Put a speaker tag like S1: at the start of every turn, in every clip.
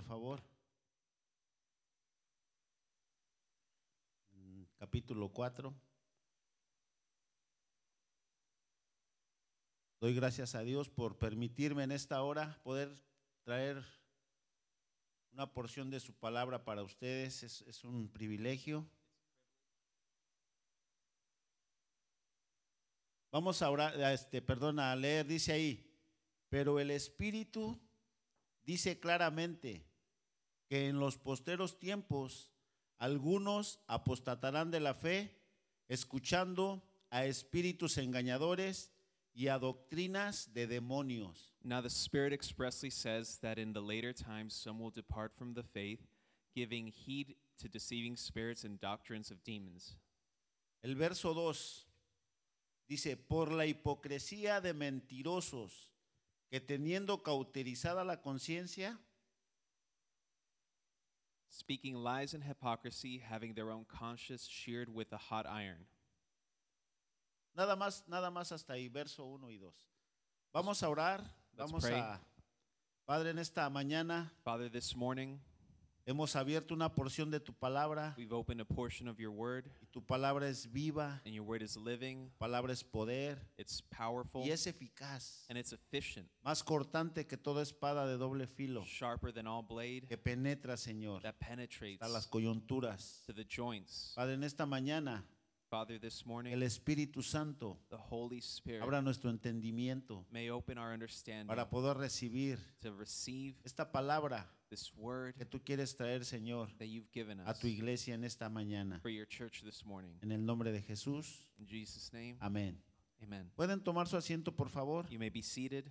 S1: por favor. Mm, Capítulo 4. Doy gracias a Dios por permitirme en esta hora poder traer una porción de su palabra para ustedes. Es, un privilegio. Vamos a orar, este, perdón, a leer, dice ahí, pero el Espíritu dice claramente que en los posteros tiempos algunos apostatarán de la fe, escuchando a espíritus engañadores y a doctrinas de demonios.
S2: Now the Spirit expressly says that in the later times some will depart from the faith, giving heed to deceiving spirits and doctrines of demons.
S1: El verso 2 dice, por la hipocresía de mentirosos que teniendo cauterizada la conciencia,
S2: Speaking lies and hypocrisy, having their own conscience sheared with a hot iron.
S1: nada más, nada más hasta ahí, verso 1 y 2. Vamos a orar,
S2: Let's
S1: vamos
S2: pray.
S1: a, Padre, en esta mañana
S2: Father, this morning
S1: hemos abierto una porción de tu palabra.
S2: We've opened a portion of your word,
S1: y tu palabra es viva,
S2: and your word is living,
S1: tu palabra es poder.
S2: It's powerful,
S1: y es eficaz,
S2: and it's efficient,
S1: más cortante que toda espada de doble filo.
S2: Sharper than all blade.
S1: Que penetra, Señor,
S2: that penetrates
S1: a las coyunturas.
S2: to the joints.
S1: Padre, en esta mañana
S2: Father, this morning
S1: el Espíritu Santo
S2: the Holy Spirit
S1: abra nuestro entendimiento
S2: may open our understanding
S1: para poder recibir
S2: to receive
S1: esta palabra
S2: this word
S1: que tú quieres traer, Señor,
S2: that you've given
S1: a tu iglesia en esta mañana.
S2: for your church this morning.
S1: En el nombre de Jesús.
S2: In Jesus' name,
S1: Amén.
S2: amen.
S1: ¿Pueden tomar su asiento, por favor?
S2: You may be seated.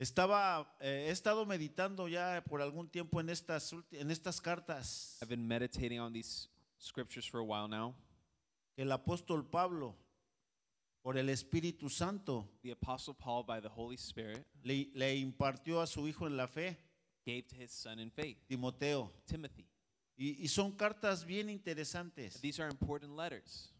S1: Estaba, eh, he estado meditando ya por algún tiempo en estas, en estas cartas
S2: I've been meditating on these scriptures for a while now.
S1: que el apóstol Pablo, por el Espíritu Santo,
S2: The Apostle Paul, by the Holy Spirit,
S1: le, le impartió a su hijo en la fe,
S2: gave to his son in faith,
S1: Timoteo.
S2: Timothy.
S1: Y, y son cartas bien interesantes.
S2: These are important letters.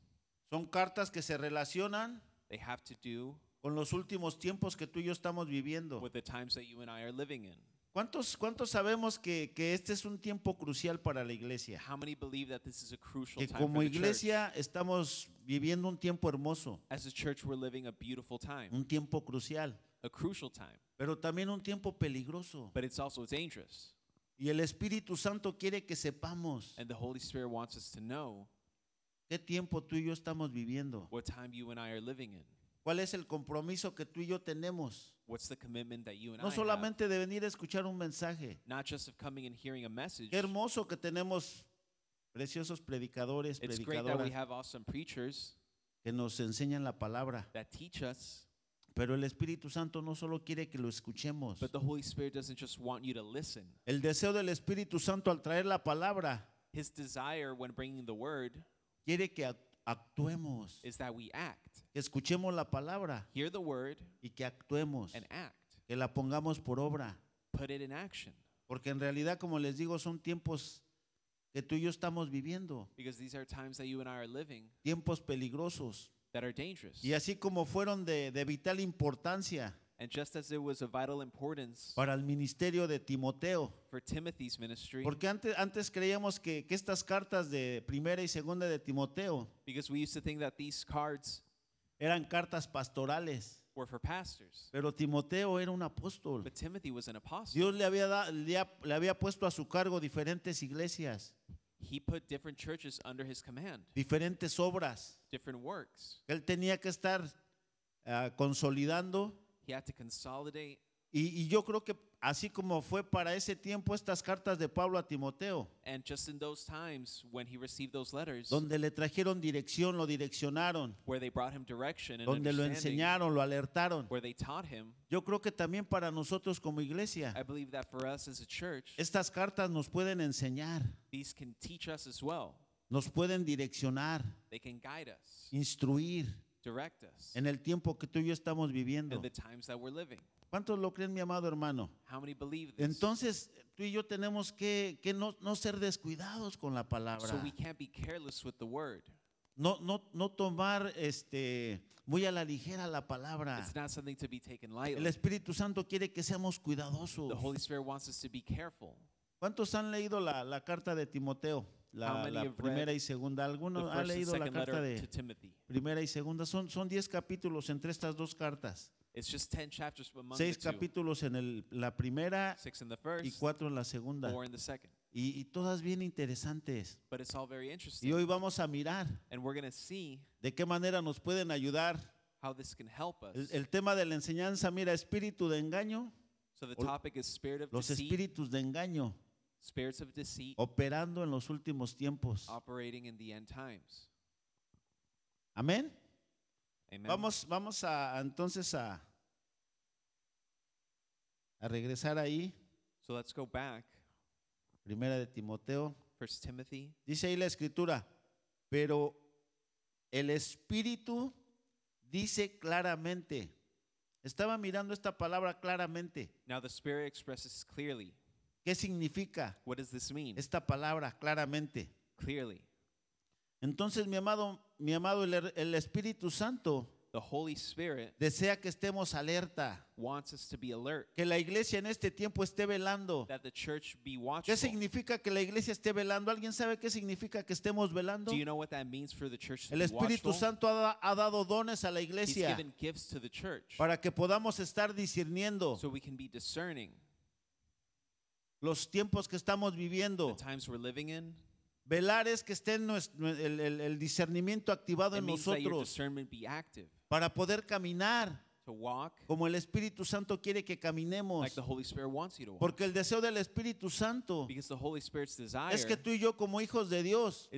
S1: Son cartas que se relacionan
S2: They have to do
S1: con los últimos tiempos que tú y yo estamos viviendo.
S2: with the times that you and I are living in.
S1: ¿Cuántos, cuántos sabemos que, que este es un tiempo crucial para la iglesia?
S2: How many believe that this is a crucial
S1: Que
S2: time
S1: como
S2: for the church?
S1: iglesia estamos viviendo un tiempo hermoso,
S2: As a church, we're living a beautiful time,
S1: un tiempo crucial,
S2: a crucial time,
S1: pero también un tiempo peligroso.
S2: but it's also dangerous.
S1: Y el Espíritu Santo quiere que sepamos
S2: And the Holy Spirit wants us to know
S1: qué tiempo tú y yo estamos viviendo.
S2: what time you and I are living in.
S1: ¿Cuál es el compromiso que tú y yo tenemos?
S2: What's the commitment that you and
S1: No
S2: I have?
S1: solamente de venir a escuchar un mensaje.
S2: Not just of coming and hearing a message.
S1: Qué hermoso que tenemos preciosos predicadores,
S2: It's great that we
S1: predicadoras
S2: have awesome preachers
S1: que nos enseñan la palabra.
S2: that teach us,
S1: Pero el Espíritu Santo no solo quiere que lo escuchemos.
S2: but the Holy Spirit doesn't just want you to listen.
S1: El deseo del Espíritu Santo al traer la palabra
S2: His desire when bringing the word
S1: quiere que ac- actuemos,
S2: is that we act,
S1: que escuchemos la palabra
S2: hear the word,
S1: y que actuemos,
S2: and act,
S1: que la pongamos por obra.
S2: put it in action.
S1: Porque en realidad, como les digo, son tiempos que tú y yo estamos viviendo,
S2: Because these are times that you and I are living
S1: tiempos peligrosos.
S2: that are dangerous.
S1: Y así como fueron de, de vital importancia
S2: And just as it was of vital importance
S1: para el ministerio de Timoteo,
S2: for Timothy's ministry,
S1: porque antes, antes creíamos que, que estas cartas de primera y segunda de Timoteo
S2: because we used to think that these cards
S1: eran cartas pastorales,
S2: were for pastors.
S1: pero Timoteo era un apóstol.
S2: But Timothy was an apostle.
S1: Dios le había, da- le ha- le había puesto a su cargo diferentes iglesias,
S2: He put different churches under his command,
S1: diferentes obras.
S2: different works.
S1: Él tenía que estar ah, consolidando
S2: He had to consolidate.
S1: y, y yo creo que así como fue para ese tiempo estas cartas de Pablo a Timoteo,
S2: And just in those times when he received those letters,
S1: donde le trajeron dirección, lo direccionaron,
S2: where they brought him direction and
S1: donde lo
S2: understanding,
S1: enseñaron, lo alertaron.
S2: where they taught him,
S1: Yo creo que también para nosotros como iglesia,
S2: I believe that for us as a church,
S1: estas cartas nos pueden enseñar,
S2: these can teach us as well.
S1: nos pueden direccionar,
S2: They can guide us,
S1: instruir
S2: direct us
S1: en el tiempo que tú y yo estamos viviendo.
S2: in the times that we're living.
S1: ¿Cuántos lo creen, mi amado hermano?
S2: How many believe this?
S1: Entonces, tú y yo tenemos que, que no, no ser descuidados con la palabra.
S2: so we can't be careless with the word.
S1: No, no, no tomar este, muy a la ligera la palabra.
S2: It's not something to be taken
S1: El
S2: lightly.
S1: Espíritu Santo quiere que seamos
S2: The
S1: cuidadosos.
S2: Holy Spirit wants us to be careful.
S1: ¿Cuántos han leído la, la carta de Timoteo? La, la primera y segunda. ¿Alguno ha leído la carta de primera y segunda? Son, son diez capítulos entre estas dos cartas.
S2: It's just 10 chapters among
S1: Seis
S2: the two.
S1: capítulos en el- la primera
S2: Six in the
S1: y
S2: first,
S1: cuatro en la segunda.
S2: four in the second.
S1: Y, y todas bien interesantes.
S2: But it's all very interesting.
S1: Y hoy vamos a mirar
S2: And we're going to see
S1: de qué manera nos pueden ayudar.
S2: how this can help us.
S1: El, el tema de la enseñanza, mira, espíritu de engaño,
S2: so the topic is spirit of
S1: los
S2: deceit,
S1: espíritus de engaño
S2: spirits of deceit
S1: operando en los últimos tiempos.
S2: operating in the end times.
S1: Amén.
S2: Amen.
S1: Vamos, vamos a entonces a, a regresar ahí,
S2: So let's go back.
S1: primera de Timoteo.
S2: First Timothy.
S1: Dice ahí la escritura, pero el Espíritu dice claramente. Estaba mirando esta palabra claramente.
S2: Now the Spirit expresses clearly.
S1: ¿Qué significa
S2: What does this mean?
S1: esta palabra claramente?
S2: Clearly.
S1: Entonces, mi amado, mi amado, el, el Espíritu Santo
S2: The Holy Spirit
S1: desea que estemos alerta,
S2: wants us to be alert,
S1: que la iglesia en este tiempo esté velando.
S2: that the church be
S1: ¿Qué significa que la iglesia esté velando? ¿Alguien sabe qué significa que estemos velando?
S2: Do you know what that means for the church to
S1: El
S2: be
S1: Espíritu
S2: watchful?
S1: Santo ha, ha dado dones a la
S2: He's
S1: iglesia
S2: given gifts to the church
S1: para que podamos estar discerniendo
S2: so we can be discerning
S1: los tiempos que estamos
S2: the
S1: viviendo.
S2: times we're living in.
S1: Velar es que esté el, el- el discernimiento activado
S2: It
S1: en nosotros para poder caminar
S2: to walk
S1: como el Espíritu Santo quiere que caminemos.
S2: like the Holy wants you to walk.
S1: Porque el deseo del Espíritu Santo
S2: the Holy
S1: es que tú y yo como hijos de Dios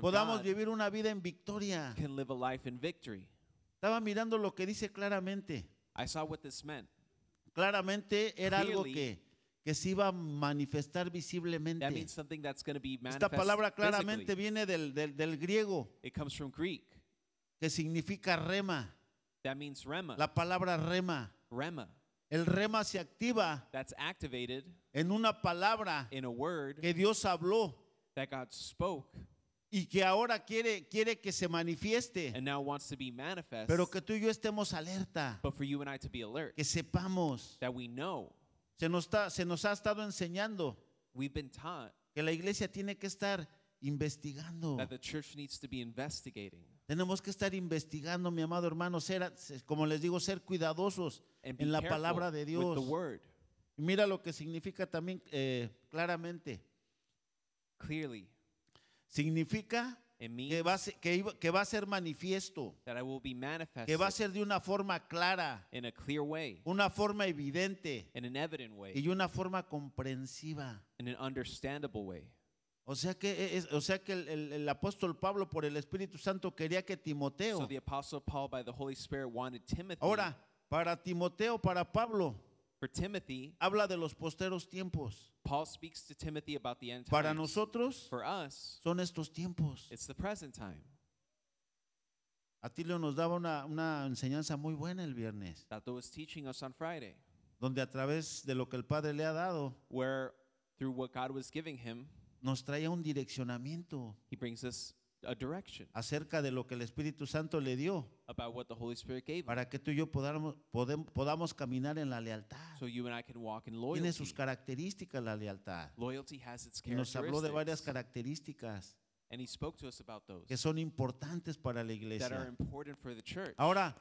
S1: podamos
S2: God,
S1: vivir una vida en victoria.
S2: can live a life in victory.
S1: Estaba mirando lo que dice claramente.
S2: I saw what this meant.
S1: Claramente era algo
S2: Clearly,
S1: que, que se iba a manifestar
S2: That
S1: visiblemente.
S2: means something that's going to be
S1: Esta
S2: manifest
S1: palabra claramente
S2: physically.
S1: viene del, del- del griego
S2: It comes from Greek.
S1: que significa rema.
S2: That means rema.
S1: La palabra rema.
S2: Rema.
S1: El rema se activa
S2: That's activated
S1: en una palabra
S2: in a word
S1: que Dios habló
S2: that God spoke
S1: y que ahora quiere, quiere que se manifieste,
S2: and now wants to be manifest.
S1: pero que tú y yo estemos alerta,
S2: But for you and I to be alert,
S1: que sepamos.
S2: that we know
S1: Se nos, está- se nos ha estado enseñando
S2: we've been taught
S1: que la iglesia tiene que estar investigando.
S2: that the church needs to be investigating
S1: Tenemos que estar investigando, mi amado hermano, ser, como les digo, ser cuidadosos
S2: and be
S1: en la
S2: careful
S1: palabra de
S2: with
S1: Dios.
S2: the word
S1: Y Mira lo que significa también eh, claramente.
S2: clearly.
S1: Significa Que va, a ser, que iba- que va a ser manifiesto,
S2: that I will be
S1: que va a ser de una forma clara,
S2: in a clear way,
S1: una forma evidente
S2: in an evident way,
S1: y una forma comprensiva.
S2: in an understandable way.
S1: O sea que, e, es- o sea que el, el- el apóstol Pablo por el Espíritu Santo quería que
S2: So
S1: Timoteo,
S2: the apostle Paul by the Holy Spirit wanted Timothy
S1: ahora, para Timoteo, para Pablo,
S2: for Timothy,
S1: habla de los posteros tiempos.
S2: Paul speaks to Timothy about the end times.
S1: Para nosotros
S2: For us,
S1: son estos tiempos.
S2: it's the present time.
S1: Atilio nos daba una, una enseñanza muy buena el viernes,
S2: was teaching us on Friday,
S1: donde a través de lo que el Padre le ha dado,
S2: where through what God was giving him,
S1: nos traía un direccionamiento
S2: he brings us a direction
S1: acerca de lo que el Espíritu Santo le dio,
S2: about what the Holy Spirit gave him.
S1: para que tú y yo podamos, podem- podamos caminar en la lealtad.
S2: So you and I can walk in
S1: Tiene
S2: loyalty.
S1: sus características la lealtad.
S2: Loyalty has its
S1: Y nos habló de varias
S2: characteristics.
S1: características
S2: And he spoke to us about those
S1: que son importantes para la
S2: that are
S1: iglesia.
S2: important for the church.
S1: Ahora,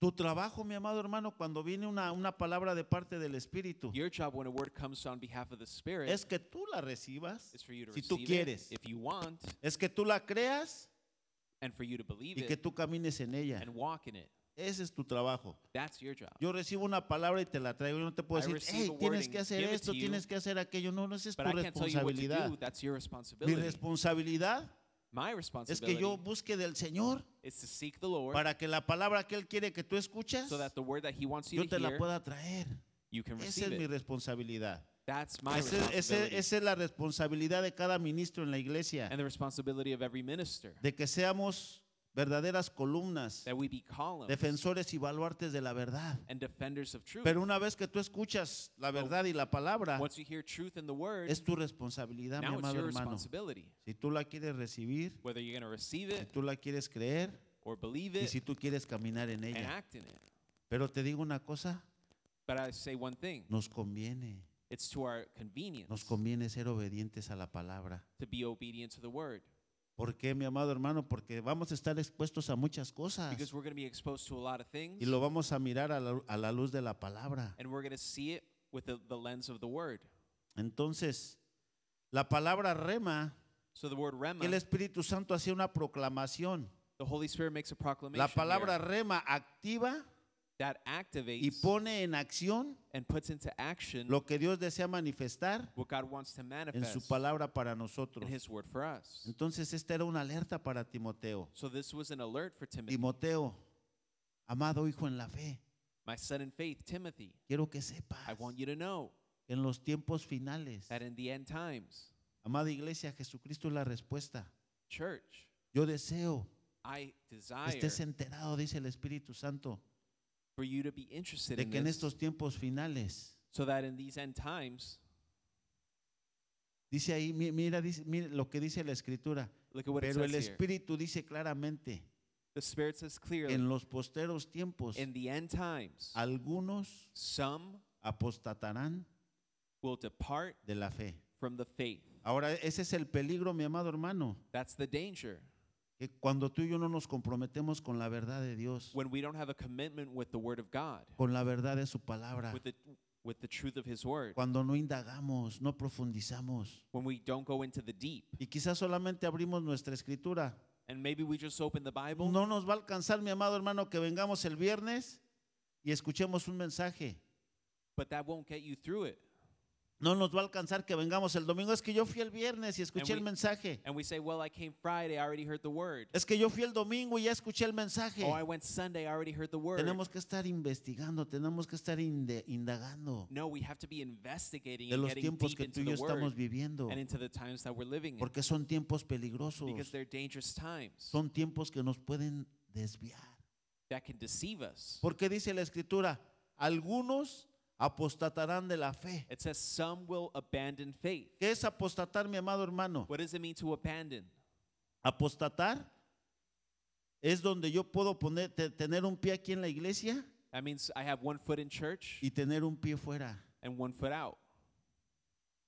S1: tu trabajo, mi amado hermano, cuando viene una, una palabra de parte del Espíritu,
S2: Your job when a word comes on behalf of the Spirit
S1: es que tú la recibas,
S2: is for you to
S1: si tú
S2: receive
S1: quieres.
S2: it if you want
S1: es que tú la creas
S2: and for you to believe
S1: y que
S2: it
S1: tú camines en ella.
S2: and walk in it.
S1: Ese es tu trabajo.
S2: That's your job.
S1: Yo recibo una palabra y te la traigo. Yo no te puedo
S2: I
S1: decir,
S2: receive
S1: hey,
S2: a word
S1: tienes
S2: and
S1: que hacer
S2: give it
S1: esto,
S2: to you,
S1: tienes que hacer aquello. No, no, esa es
S2: But
S1: tu
S2: I can't tell you what to
S1: responsabilidad.
S2: do. That's your
S1: Mi
S2: responsibility.
S1: responsabilidad
S2: My
S1: es que yo busque del Señor
S2: is to seek the Lord
S1: para que la palabra que Él quiere que tú escuchas,
S2: so that the word that He wants you
S1: yo
S2: to
S1: te la pueda traer. Esa es mi
S2: it.
S1: responsabilidad.
S2: That's my
S1: Ese- ese-
S2: responsibility.
S1: esa es la responsabilidad de cada ministro en la iglesia.
S2: and the responsibility of every minister.
S1: De que seamos verdaderas columnas,
S2: that we be columns
S1: defensores y baluartes de la verdad.
S2: and defenders of truth.
S1: Pero una vez que tú escuchas la verdad y la palabra,
S2: Once you hear truth in the word,
S1: es tu responsabilidad, mi
S2: now it's
S1: amado
S2: your
S1: hermano.
S2: responsibility.
S1: Si tú la quieres recibir,
S2: Whether you're going to receive
S1: si
S2: it
S1: tú la quieres creer
S2: or believe
S1: y
S2: it
S1: si tú quieres caminar en
S2: and
S1: ella.
S2: act in it.
S1: Pero te digo una cosa,
S2: But I say one thing
S1: nos conviene,
S2: it's to our convenience
S1: nos conviene ser obedientes a la palabra.
S2: to be obedient to the word
S1: ¿Por qué, mi amado hermano? Porque vamos a estar expuestos a muchas cosas
S2: because we're going to be exposed to a lot of things
S1: y lo vamos a mirar a la, a la luz de la palabra.
S2: and we're going to see it with the, the lens of the word.
S1: Entonces, la palabra rema,
S2: So the word rema,
S1: el Espíritu Santo hacía una proclamación.
S2: the Holy Spirit makes a proclamation
S1: La palabra rema activa
S2: that
S1: y
S2: activates
S1: pone en acción
S2: and puts into action
S1: lo que Dios desea manifestar
S2: what God wants to
S1: en
S2: manifest
S1: su palabra para
S2: in
S1: nosotros.
S2: His word for us.
S1: Entonces, esta era una alerta para Timoteo.
S2: So this was an alert for Timothy,
S1: Timoteo, amado hijo en la fe,
S2: my son in faith, Timothy.
S1: quiero que sepas
S2: I want you to know
S1: que en los tiempos finales,
S2: that in the end times,
S1: amada iglesia, Jesucristo es la respuesta.
S2: church,
S1: Yo deseo
S2: I
S1: que
S2: desire
S1: estés enterado, dice el Espíritu Santo,
S2: for you to be interested
S1: de
S2: in
S1: que en
S2: this,
S1: estos tiempos finales,
S2: so that in these end times,
S1: dice ahí, mi- mira, dice, mira lo que dice la Escritura,
S2: look at what it
S1: pero el
S2: here.
S1: Espíritu dice claramente,
S2: The Spirit says clearly,
S1: en los posteros tiempos,
S2: in the end times,
S1: algunos
S2: some
S1: apostatarán
S2: will depart
S1: de la fe.
S2: from the faith.
S1: Ahora, ese es el peligro, mi amado hermano,
S2: That's the danger.
S1: Que cuando tú y yo no nos comprometemos con la verdad de Dios,
S2: When we don't have a commitment with the Word of God,
S1: con la verdad de su palabra,
S2: with the, with the truth of His Word,
S1: cuando no indagamos, no profundizamos,
S2: when we don't go into the deep,
S1: y quizás solamente abrimos nuestra escritura,
S2: and maybe we just open the Bible,
S1: no nos va a alcanzar, mi amado hermano, que vengamos el viernes y escuchemos un mensaje.
S2: but that won't get you through it.
S1: No nos va a alcanzar que vengamos el domingo. Es que yo fui el viernes y escuché el mensaje.
S2: And we say, Well, I came Friday, I already heard the Word.
S1: Es que yo fui el domingo y ya escuché el mensaje.
S2: Oh, I went Sunday, I already heard the Word.
S1: Tenemos que estar investigando, tenemos que estar indagando
S2: No, we have to be investigating
S1: de los tiempos que tú y yo estamos viviendo.
S2: and into the times that we're living in.
S1: Porque son tiempos peligrosos.
S2: Because they're dangerous times
S1: Son tiempos que nos pueden desviar.
S2: that can deceive us.
S1: Porque dice la escritura, algunos apostatarán de la fe.
S2: It says some will abandon faith.
S1: ¿Qué es apostatar, mi amado hermano?
S2: What does it mean to abandon?
S1: Apostatar es donde yo puedo poner, te- tener un pie aquí en la iglesia
S2: That means I have one foot in church
S1: y tener un pie fuera.
S2: and one foot out.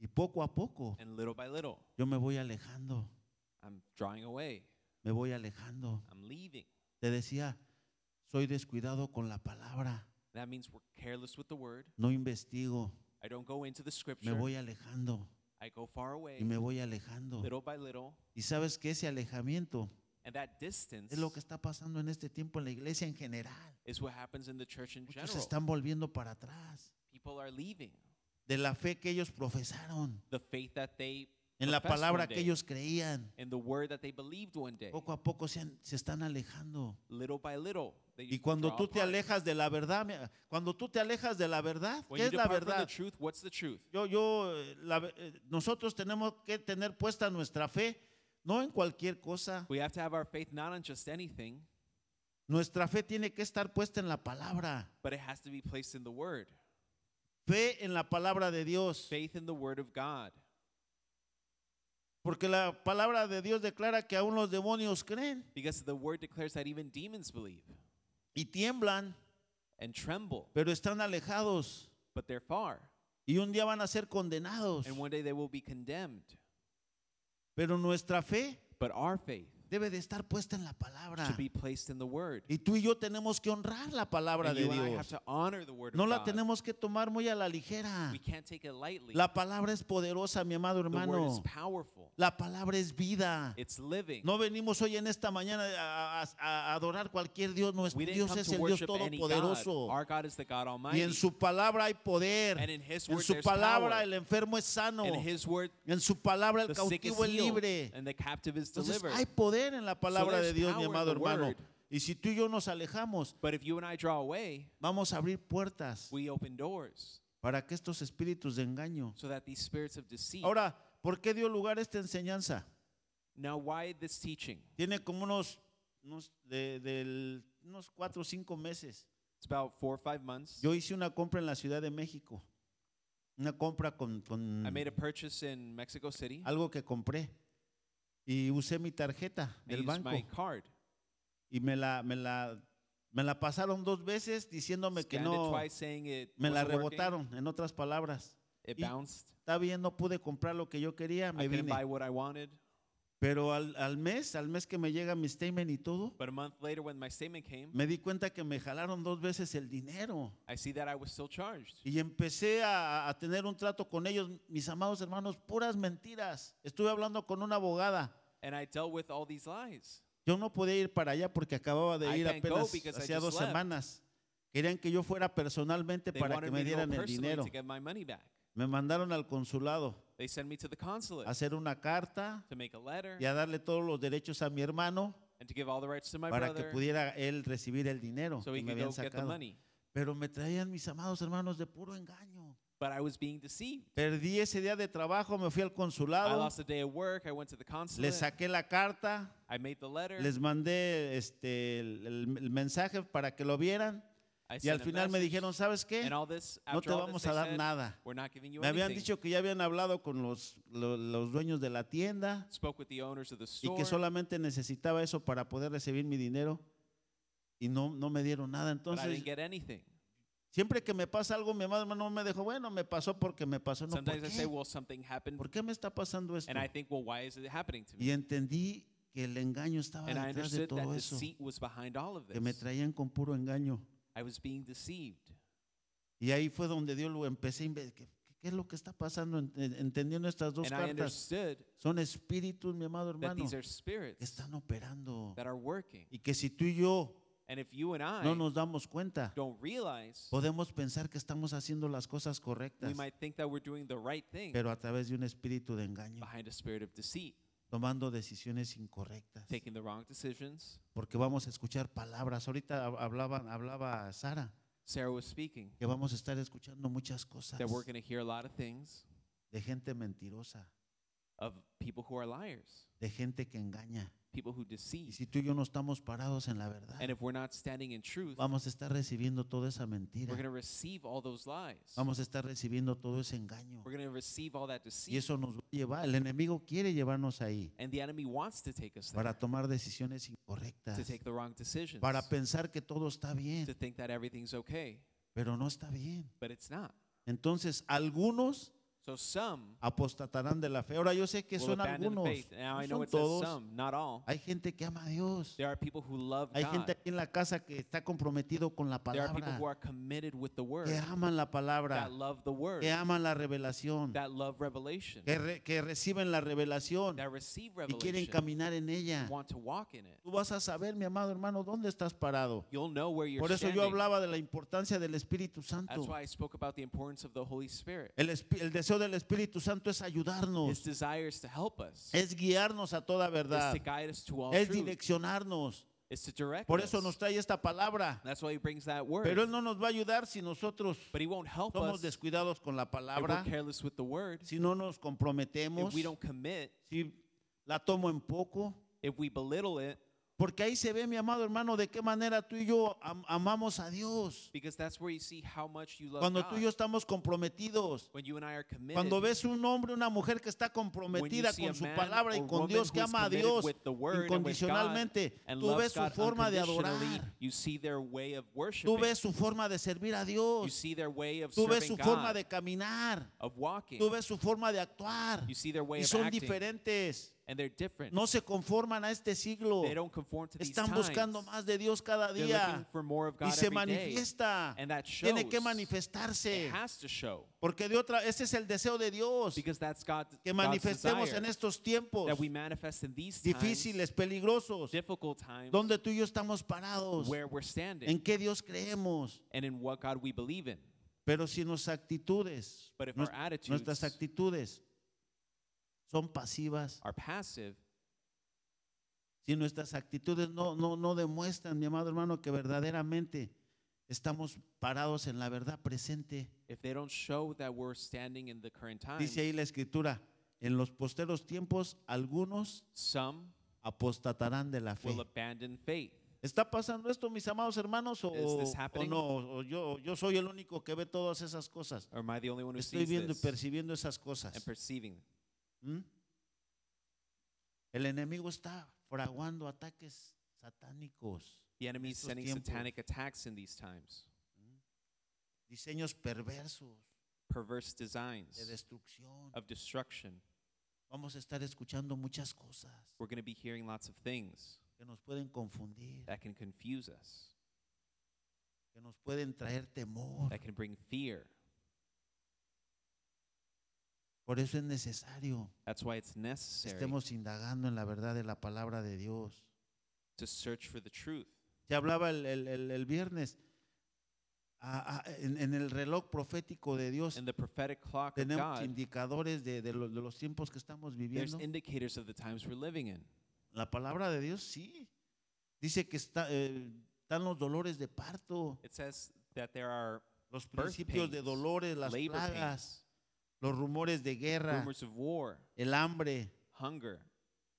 S1: Y poco a poco
S2: And little by little,
S1: yo me voy alejando,
S2: I'm drawing away.
S1: me voy alejando.
S2: I'm leaving.
S1: Te decía, soy descuidado con la palabra,
S2: That means we're careless with the word.
S1: no investigo,
S2: I don't go into the
S1: me
S2: scripture.
S1: voy alejando
S2: I go far away,
S1: y me voy alejando.
S2: little by little.
S1: Y sabes que ese alejamiento
S2: And that distance
S1: es lo que está pasando en este tiempo en la iglesia en general.
S2: is what happens in the church in
S1: Muchos
S2: general.
S1: se están volviendo para atrás
S2: People are leaving
S1: de la fe que ellos profesaron,
S2: the faith that they
S1: en la palabra que ellos creían.
S2: in the word that they believed one day.
S1: Poco a poco se, han- se están alejando.
S2: Little by little, they
S1: Y cuando tú te alejas de la verdad, cuando tú te alejas de la verdad,
S2: When
S1: ¿qué es la verdad?
S2: truth?
S1: Yo, yo, eh, la eh, nosotros tenemos que tener puesta nuestra fe, no en cualquier cosa.
S2: We have to have our faith not on just anything,
S1: Nuestra fe tiene que estar puesta en la palabra.
S2: but it has to be placed in the word.
S1: Fe en la palabra de Dios.
S2: Faith in the word of God.
S1: Porque la palabra de Dios declara que aún los demonios creen
S2: Because the word declares that even demons believe
S1: y tiemblan,
S2: and tremble,
S1: pero están alejados.
S2: but they're far.
S1: Y un día van a ser condenados.
S2: And one day they will be condemned.
S1: Pero nuestra fe
S2: But our faith
S1: debe de estar puesta en la palabra.
S2: should be placed in the word.
S1: Y tú y yo tenemos que honrar la palabra
S2: And
S1: de Dios. No la
S2: God.
S1: tenemos que tomar muy a la ligera.
S2: We can't take it lightly.
S1: La palabra es poderosa, mi amado hermano. La palabra es vida.
S2: It's living.
S1: No venimos hoy en esta mañana a, a- a adorar cualquier Dios. Nuestro
S2: didn't
S1: Dios es el Dios todopoderoso. Y en su palabra hay poder.
S2: and in His
S1: En su palabra
S2: power.
S1: el enfermo es sano.
S2: word
S1: En su palabra el cautivo es libre.
S2: and the captive is
S1: Entonces hay poder en la palabra de
S2: there's
S1: Dios, mi amado hermano. Y si tú y yo nos alejamos,
S2: but if you and I draw away,
S1: vamos a abrir puertas
S2: we open doors
S1: para que estos espíritus de engaño.
S2: so that these spirits of deceit.
S1: Ahora, ¿por qué dio lugar esta enseñanza?
S2: now, why this teaching?
S1: Tiene como unos unos, de- del- unos cuatro o cinco meses.
S2: It's about four or five months.
S1: Yo hice una compra en la Ciudad de México. Una compra con, con
S2: I made a purchase in Mexico City.
S1: algo que compré. Y usé mi tarjeta del banco. Y me la, me la, me la pasaron dos veces diciéndome que no. Me la rebotaron, en otras palabras.
S2: It bounced.
S1: Está bien, no pude comprar lo que yo quería, me
S2: I
S1: vine.
S2: buy what I wanted.
S1: Pero al, al mes, al mes que me llega mi statement y todo,
S2: But a month later, when my statement came,
S1: me di cuenta que me jalaron dos veces el dinero.
S2: I see that I was still charged.
S1: Y empecé a, a tener un trato con ellos, mis amados hermanos, puras mentiras. Estuve hablando con una abogada.
S2: And I dealt with all these lies.
S1: Yo no podía ir para allá porque acababa de
S2: I
S1: ir
S2: can't go
S1: apenas
S2: because I
S1: hacía
S2: just
S1: dos
S2: left.
S1: semanas. Querían que yo fuera personalmente
S2: They
S1: para que
S2: wanted
S1: me
S2: me to go
S1: dieran el
S2: personally
S1: dinero.
S2: to get my money back.
S1: Me mandaron al consulado
S2: They sent me to the consulate
S1: a hacer una carta
S2: to make a letter
S1: y a darle todos los derechos a mi hermano
S2: and to give all the rights to my
S1: para que
S2: brother
S1: pudiera él recibir el dinero
S2: so
S1: que
S2: he
S1: me
S2: could go
S1: habían
S2: get the
S1: sacado.
S2: money.
S1: Pero me traían mis amados hermanos de puro engaño.
S2: But I was being deceived.
S1: Perdí ese día de trabajo, me fui al
S2: I
S1: consulado,
S2: lost a day of work. I went to the
S1: les
S2: consulate.
S1: saqué la carta,
S2: I made the letter.
S1: les mandé este, el, el- el mensaje para que lo vieran y al final me dijeron, ¿sabes qué? No te vamos a dar nada. Me habían dicho que ya habían hablado con los, lo- los dueños de la tienda y que solamente necesitaba eso para poder recibir mi dinero y no, no me dieron nada. Entonces, siempre que me pasa algo, mi amado hermano me dijo, bueno, me pasó porque me pasó. No, ¿por
S2: I say,
S1: qué?
S2: well.
S1: ¿Por qué me está pasando esto?
S2: Think, well?
S1: Y entendí que el engaño estaba detrás de todo eso, que me traían con puro engaño.
S2: I was being deceived.
S1: Y ahí fue donde Dios lo empecé a inve- ¿Qué, es lo que está pasando? En- Entendiendo estas dos
S2: And I
S1: cartas.
S2: understood
S1: Son espíritus, mi amado
S2: that
S1: hermano,
S2: these are
S1: que
S2: spirits
S1: están operando.
S2: that are working.
S1: Y que si tú y yo
S2: And if you and I
S1: no nos damos cuenta,
S2: don't realize,
S1: podemos pensar que estamos haciendo las cosas
S2: we
S1: correctas,
S2: might think that we're doing the right thing
S1: pero a través de un espíritu de engaño,
S2: behind a spirit of deceit,
S1: tomando decisiones incorrectas.
S2: taking the wrong decisions.
S1: Porque vamos a escuchar palabras. Ahorita hab- hablaba, hablaba Sara,
S2: Sarah was speaking
S1: que vamos a estar escuchando muchas cosas
S2: that we're going to hear a lot of things
S1: de gente mentirosa,
S2: of people who are liars,
S1: de gente que engaña.
S2: people who
S1: Y
S2: deceive.
S1: si tú y yo no estamos parados en la verdad,
S2: And if we're not standing in truth,
S1: vamos a estar recibiendo toda esa mentira.
S2: we're going to receive all those lies.
S1: Vamos a estar recibiendo todo ese engaño.
S2: We're going to receive all that
S1: Y
S2: deceit.
S1: eso nos va a llevar, el enemigo quiere llevarnos ahí
S2: And the enemy wants to take us there,
S1: para tomar decisiones incorrectas,
S2: to take the wrong decisions,
S1: para pensar que todo está bien,
S2: to think that everything's okay,
S1: pero no está bien.
S2: but it's not.
S1: Entonces, algunos
S2: So some
S1: apostatarán de la fe. Ahora yo sé que son algunos, no son todos.
S2: some, not all.
S1: Hay gente que ama a Dios.
S2: There are people who love
S1: Hay
S2: God.
S1: gente aquí en la casa que está comprometido con la
S2: There are people
S1: palabra,
S2: who are committed with the word,
S1: que aman la palabra,
S2: that love the word,
S1: que aman la revelación,
S2: that love revelation,
S1: que, re- que reciben la revelación
S2: that receive
S1: y quieren caminar en ella.
S2: want to walk in it.
S1: Tú vas a saber, mi amado hermano, dónde estás parado.
S2: You'll know where you're
S1: Por eso yo hablaba de la importancia del Espíritu Santo.
S2: That's why I spoke about the importance of the Holy Spirit.
S1: El, espi- el deseo del Espíritu Santo es ayudarnos,
S2: His desire is to help us,
S1: es guiarnos a toda verdad,
S2: to guide us to all
S1: es direccionarnos.
S2: is to direct
S1: Por eso nos trae esta palabra.
S2: That's why he brings that word.
S1: Pero Él no nos va a ayudar si nosotros
S2: but he won't help
S1: somos descuidados con la palabra,
S2: careless with the word,
S1: si no nos comprometemos,
S2: if we don't commit,
S1: si la tomo en poco.
S2: if we belittle it,
S1: Porque ahí se ve, mi amado hermano, de qué manera tú y yo am- amamos a Dios.
S2: because that's where you see how much you love
S1: Cuando tú y yo estamos comprometidos.
S2: when you and I are committed,
S1: Cuando ves un hombre, una mujer que está comprometida con su palabra y con Dios, que ama a Dios incondicionalmente, tú ves su forma de adorar,
S2: you see their way of
S1: tú ves su forma de servir a
S2: you
S1: Dios,
S2: see their way of
S1: tú ves su forma de caminar,
S2: of walking,
S1: tú ves su forma de actuar.
S2: you see their way
S1: Y
S2: of
S1: son
S2: acting,
S1: diferentes,
S2: and they're different.
S1: no se conforman a este siglo,
S2: they don't conform to these
S1: están
S2: times.
S1: buscando más de Dios cada
S2: They're
S1: día
S2: looking for more of God
S1: y se
S2: every day.
S1: manifiesta.
S2: And that shows.
S1: Tiene que manifestarse,
S2: It has to show.
S1: porque de otra, ese es el deseo de Dios,
S2: Because that's God,
S1: que
S2: God's
S1: manifestemos en estos tiempos
S2: that we manifest in these times,
S1: difíciles, peligrosos,
S2: difficult times,
S1: donde tú y yo estamos parados,
S2: where we're standing
S1: en qué Dios creemos.
S2: and in what God we believe in.
S1: Pero si nuestras actitudes,
S2: But if
S1: nues-
S2: our attitudes
S1: nuestras actitudes son pasivas,
S2: are passive,
S1: si nuestras actitudes no, no, no demuestran, mi amado hermano, que verdaderamente estamos parados en la verdad presente,
S2: if they don't show that we're standing in the current time,
S1: dice ahí la escritura, en los posteros tiempos algunos
S2: some
S1: apostatarán de la fe.
S2: will abandon faith.
S1: ¿Está pasando esto, mis amados hermanos, o,
S2: Is this
S1: o
S2: happening?
S1: no? O yo, yo soy el único que ve todas esas cosas.
S2: Or am I the only one who
S1: Estoy
S2: sees
S1: viendo y
S2: this
S1: percibiendo esas cosas.
S2: and perceiving?
S1: ¿Mm? El enemigo está fraguando ataques satánicos,
S2: The enemy is sending
S1: tiempos.
S2: satanic attacks in these times,
S1: diseños perversos
S2: perverse
S1: de
S2: designs
S1: destrucción.
S2: of destruction.
S1: Vamos a estar escuchando muchas cosas
S2: We're going to be hearing lots of things
S1: que nos pueden confundir,
S2: that can confuse us,
S1: que nos pueden traer temor.
S2: that can bring fear.
S1: Por eso es necesario
S2: That's why it's necessary
S1: estemos indagando en la verdad de la palabra de Dios.
S2: to search for the truth.
S1: Se hablaba el, el- el- el viernes en, en el reloj profético de Dios.
S2: In the prophetic clock of
S1: Tenemos
S2: God,
S1: indicadores de, de lo- de los tiempos que estamos
S2: there's
S1: viviendo.
S2: indicators of the times we're living in.
S1: La palabra de Dios sí. Dice que está, eh, están los dolores de parto,
S2: It says that there are
S1: los
S2: Birth
S1: principios de
S2: pains,
S1: dolores, las
S2: labor
S1: plagas,
S2: pains,
S1: los rumores de guerra,
S2: rumors of war,
S1: el hambre.
S2: hunger,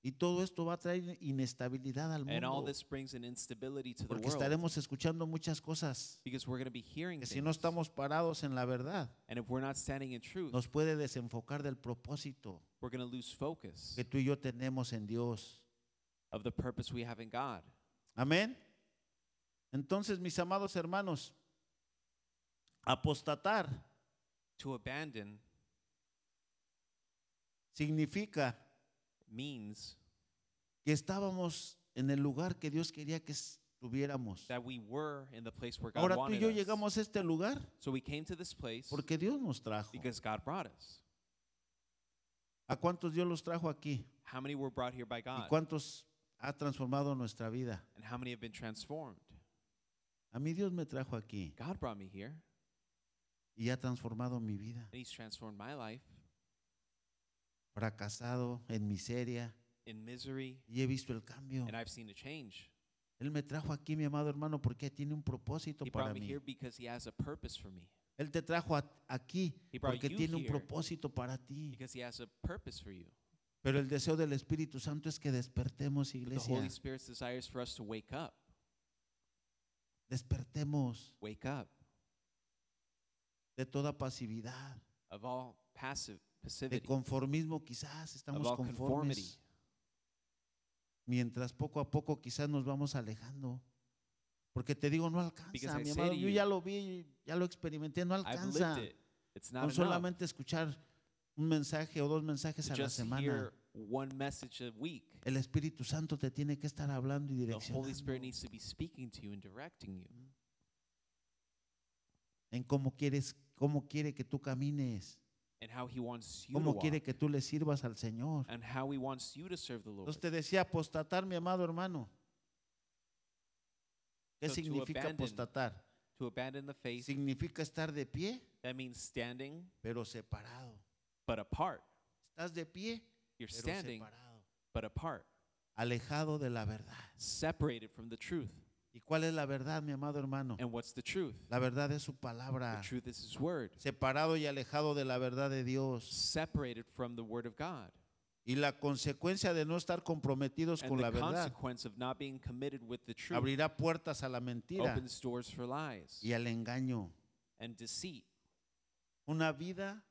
S1: Y todo esto va a traer inestabilidad al
S2: and all
S1: mundo.
S2: this brings an instability to the
S1: Porque
S2: world
S1: estaremos escuchando muchas cosas
S2: because we're going to be hearing
S1: que si no
S2: things.
S1: estamos parados en la verdad,
S2: And if we're not standing in truth,
S1: nos puede desenfocar del propósito
S2: we're going to lose focus
S1: que tú y yo tenemos en Dios.
S2: of the purpose we have in God.
S1: Amén. Entonces, mis amados hermanos, apostatar
S2: To abandon
S1: significa
S2: means
S1: que estábamos en el lugar que Dios quería que estuviéramos.
S2: that we were in the place where God
S1: Ahora tú y
S2: wanted
S1: yo
S2: us.
S1: llegamos a este lugar
S2: So we came to this place
S1: porque Dios nos trajo.
S2: because God brought us.
S1: ¿A cuántos Dios los trajo aquí?
S2: How many were brought here by
S1: ¿Y
S2: God?
S1: cuántos ha transformado nuestra vida?
S2: And how many have been transformed?
S1: A mí Dios me trajo aquí
S2: God brought me here,
S1: y ha transformado mi vida.
S2: and He's transformed my life
S1: Fracasado, en miseria,
S2: in misery,
S1: y he visto el cambio.
S2: and I've seen a change.
S1: Él me trajo aquí, mi amado hermano, porque tiene un propósito
S2: He
S1: para mí.
S2: here because He has a purpose for me,
S1: Él te trajo a- aquí porque
S2: you
S1: tiene un propósito para ti. Pero el deseo del Espíritu Santo es que despertemos,
S2: The
S1: iglesia.
S2: Holy Spirit's desire is for us to wake up,
S1: Despertemos
S2: wake up
S1: de toda pasividad,
S2: of all passive
S1: de conformismo quizás, estamos conformes. Mientras poco a poco quizás nos vamos alejando. Porque te digo, no alcanza, mi amado. Yo ya lo vi, ya lo experimenté, no alcanza. Con solamente escuchar un mensaje o dos mensajes a la semana.
S2: one message a week.
S1: El Espíritu Santo te tiene que estar hablando y
S2: The Holy Spirit
S1: direccionando
S2: needs to be speaking to you and directing you
S1: en cómo quieres, cómo quiere que tú camines,
S2: and how He wants you to
S1: cómo
S2: walk
S1: quiere que tú le sirvas al Señor.
S2: and how He wants you to serve the Lord.
S1: Entonces te decía apostatar, mi amado hermano. ¿Qué
S2: So to
S1: significa
S2: abandon-
S1: apostatar?
S2: To abandon the faith,
S1: Significa estar de pie,
S2: that means standing
S1: pero separado.
S2: but apart.
S1: Estás de pie,
S2: You're
S1: pero
S2: standing
S1: separado,
S2: but apart,
S1: alejado de la verdad.
S2: separated from the truth.
S1: ¿Y cuál es la verdad, mi amado hermano?
S2: And what's the truth?
S1: La verdad es su palabra.
S2: The truth is His Word,
S1: Separado y alejado de la verdad de Dios.
S2: separated from the Word of God.
S1: Y la consecuencia de no estar comprometidos
S2: And
S1: con
S2: the
S1: la verdad
S2: consequence of not being committed with the truth
S1: abrirá puertas a la mentira
S2: opens doors for lies
S1: y al engaño.
S2: and deceit,
S1: Una vida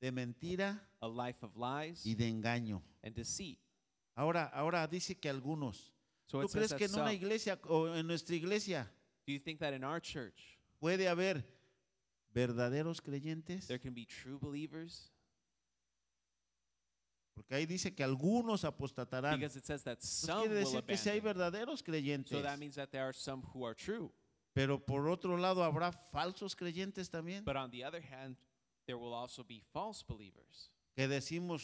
S1: de mentira
S2: a life of lies
S1: y de engaño.
S2: and deceit.
S1: Ahora, ahora dice que algunos.
S2: So
S1: ¿Tú
S2: it says
S1: crees que
S2: that
S1: en una
S2: some,
S1: iglesia o en nuestra iglesia
S2: do you think that in our church
S1: puede haber verdaderos creyentes?
S2: there can be true believers?
S1: Porque ahí dice que algunos apostatarán.
S2: Because it says that
S1: Pues
S2: some
S1: quiere
S2: will
S1: decir que si hay
S2: abandon.
S1: verdaderos creyentes,
S2: So that means that there are some who are true.
S1: pero por otro lado habrá falsos creyentes también,
S2: But on the other hand, there will also be false believers.
S1: que decimos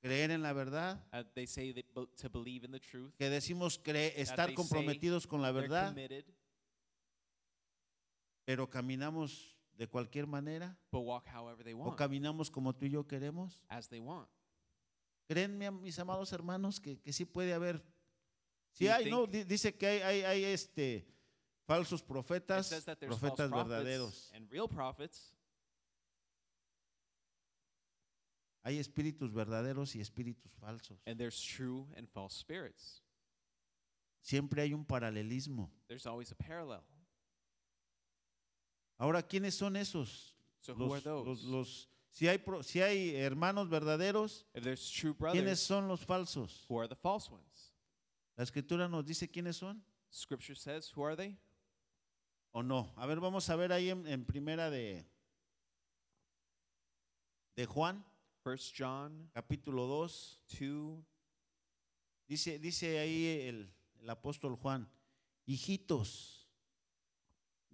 S1: creer en la verdad,
S2: Uh, they say that to believe in the truth,
S1: que decimos cre- estar comprometidos con la verdad, pero caminamos de cualquier manera
S2: but walk however they
S1: o
S2: want,
S1: caminamos como tú y yo queremos.
S2: as they want.
S1: Mis amados hermanos, que, que sí puede haber. Sí hay, no, dice que hay, hay, hay, este, falsos profetas, profetas verdaderos.
S2: and real prophets.
S1: Hay espíritus verdaderos y espíritus falsos.
S2: And there's true and false spirits.
S1: Siempre hay un paralelismo.
S2: There's always a parallel.
S1: Ahora, ¿quiénes son esos?
S2: So who are
S1: Los,
S2: those?
S1: los- si, hay, pro- si hay hermanos verdaderos,
S2: If there's true
S1: ¿quiénes
S2: brothers,
S1: son los falsos?
S2: who are the false ones?
S1: La escritura nos dice quiénes son
S2: Scripture says, who are they?
S1: o no. A ver, vamos a ver ahí en, en primera de, de Juan,
S2: First John
S1: capítulo 2.
S2: 2,
S1: Dice, dice ahí el, el apóstol Juan, hijitos,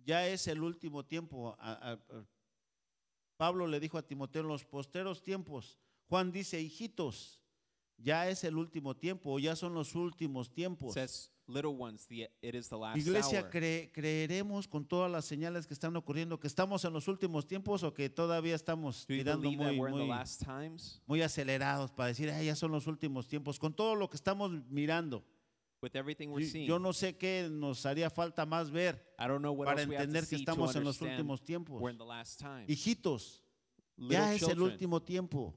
S1: ya es el último tiempo. A- a- a- Pablo le dijo a Timoteo en los posteros tiempos. Juan dice, hijitos, ya es el último tiempo, o ya son los últimos tiempos.
S2: says, little ones, the, it is the last
S1: Iglesia,
S2: hour.
S1: cre- creeremos con todas las señales que están ocurriendo que estamos en los últimos tiempos o que todavía estamos
S2: Do
S1: tirando muy, muy, muy acelerados para decir, "Ay, ya son los últimos tiempos, con todo lo que estamos mirando.
S2: With everything we're seeing,
S1: Yo no sé qué nos haría falta más ver
S2: I don't know what
S1: para entender que estamos en los
S2: understand
S1: últimos tiempos.
S2: we're in the last times.
S1: Hijitos,
S2: Little
S1: ya es el último tiempo.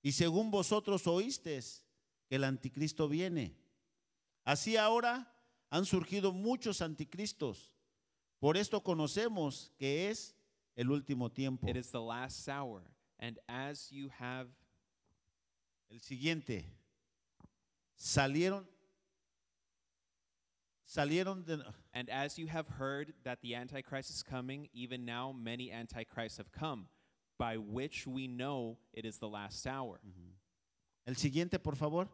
S1: Y según vosotros oísteis que el anticristo viene. Así ahora han surgido muchos anticristos. Por esto conocemos que es el último tiempo.
S2: It is the last hour. And as you have
S1: El siguiente. Salieron salieron de
S2: and as you have heard that the antichrist is coming, even now many antichrists have come, by which we know it is the last hour.
S1: El siguiente, por favor.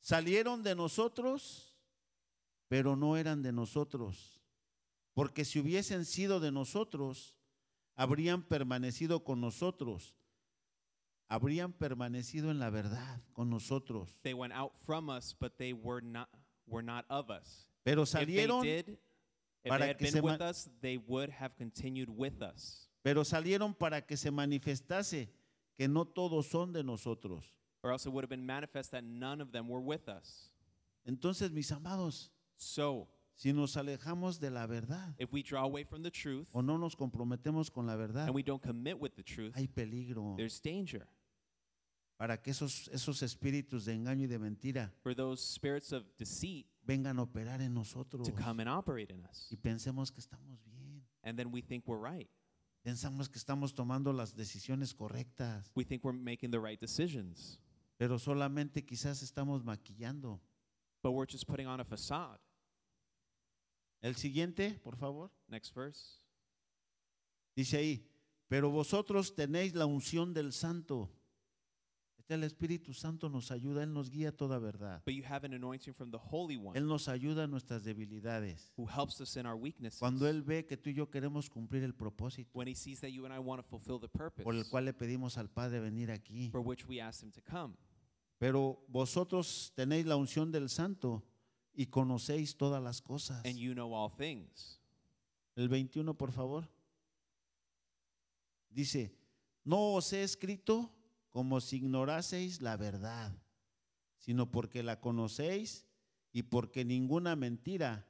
S1: Salieron de nosotros, pero no eran de nosotros. Porque si hubiesen sido de nosotros, habrían permanecido con nosotros. Habrían permanecido en la verdad con nosotros.
S2: They went out from us, but they were not were not of us.
S1: Pero
S2: If they
S1: salieron,
S2: did, if
S1: para
S2: they had
S1: que
S2: been with us, they would have continued with us.
S1: pero salieron para que se manifestase que no todos son de nosotros.
S2: Or else it would have been manifest that none of them were with us.
S1: Entonces, mis amados,
S2: So,
S1: si nos alejamos de la verdad
S2: if we draw away from the truth
S1: o no nos comprometemos con la verdad,
S2: and we don't commit with the truth,
S1: hay peligro.
S2: there's danger
S1: para que esos, esos espíritus de engaño y de mentira
S2: for those spirits of deceit
S1: vengan a operar en nosotros
S2: to come and operate in us.
S1: y pensemos que estamos bien,
S2: And then we think we're right.
S1: pensamos que estamos tomando las decisiones correctas,
S2: We think we're making the right decisions,
S1: pero solamente quizás estamos maquillando.
S2: but we're just putting on a facade.
S1: El siguiente, por favor,
S2: Next verse.
S1: dice ahí, pero vosotros tenéis la unción del santo. Este el Espíritu Santo nos ayuda, Él nos guía a toda verdad.
S2: But you have an anointing from the Holy One
S1: Él nos ayuda en nuestras debilidades.
S2: who helps us in our weaknesses.
S1: Cuando Él ve que tú y yo queremos cumplir el propósito
S2: when he sees that you and I want to fulfill the purpose
S1: por el cual le pedimos al Padre venir aquí.
S2: for which we asked him to come.
S1: Pero vosotros tenéis la unción del santo y conocéis todas las cosas.
S2: And you know all things.
S1: El 21, por favor. Dice, no os he escrito como si ignoraseis la verdad, sino porque la conocéis y porque ninguna mentira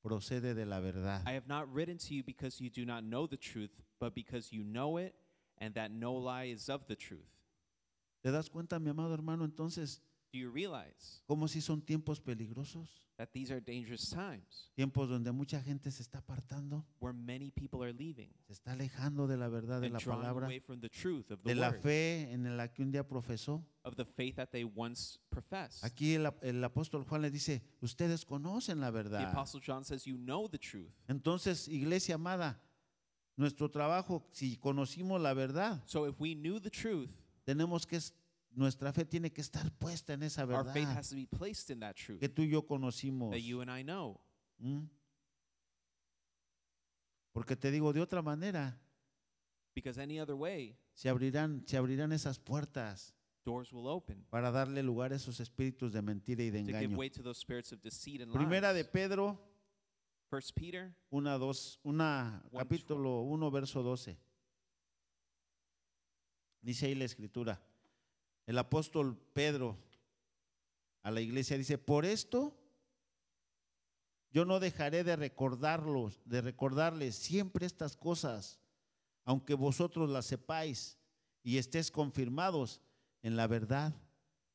S1: procede de la verdad.
S2: I have not written to you because you do not know the truth, but because you know it, and that no lie is of the truth.
S1: ¿Te das cuenta, mi amado hermano, entonces,
S2: Do you realize
S1: cómo si son tiempos peligrosos?
S2: that these are dangerous times
S1: Tiempos donde mucha gente se está apartando,
S2: where many people are leaving
S1: se está alejando de la verdad de
S2: and
S1: la
S2: drawing
S1: palabra,
S2: away from the truth of the
S1: de la
S2: word,
S1: fe en la que un día profesó?
S2: of the faith that they once professed?
S1: Aquí el, ap- el apóstol Juan le dice, ustedes conocen la
S2: The
S1: verdad.
S2: Apostle John says, You know the truth.
S1: Entonces, iglesia amada, nuestro trabajo, si conocimos la verdad,
S2: So if we knew the truth,
S1: tenemos que, es- nuestra fe tiene que estar puesta en esa
S2: our faith
S1: verdad
S2: has to be placed in that truth
S1: que tú y yo conocimos.
S2: that you and I know.
S1: ¿Mm? Porque te digo, de otra manera,
S2: Because any other way,
S1: se abrirán, se abrirán esas puertas
S2: doors will open
S1: para darle lugar a esos espíritus de mentira y de
S2: to give way to those spirits of deceit and
S1: Primera de. Pedro,
S2: First Peter
S1: una, dos, una,
S2: One,
S1: capítulo 1, verso 12. Dice ahí la escritura. El apóstol Pedro a la iglesia dice, por esto yo no dejaré de recordarlos, de recordarles siempre estas cosas, aunque vosotros las sepáis y estés confirmados en la verdad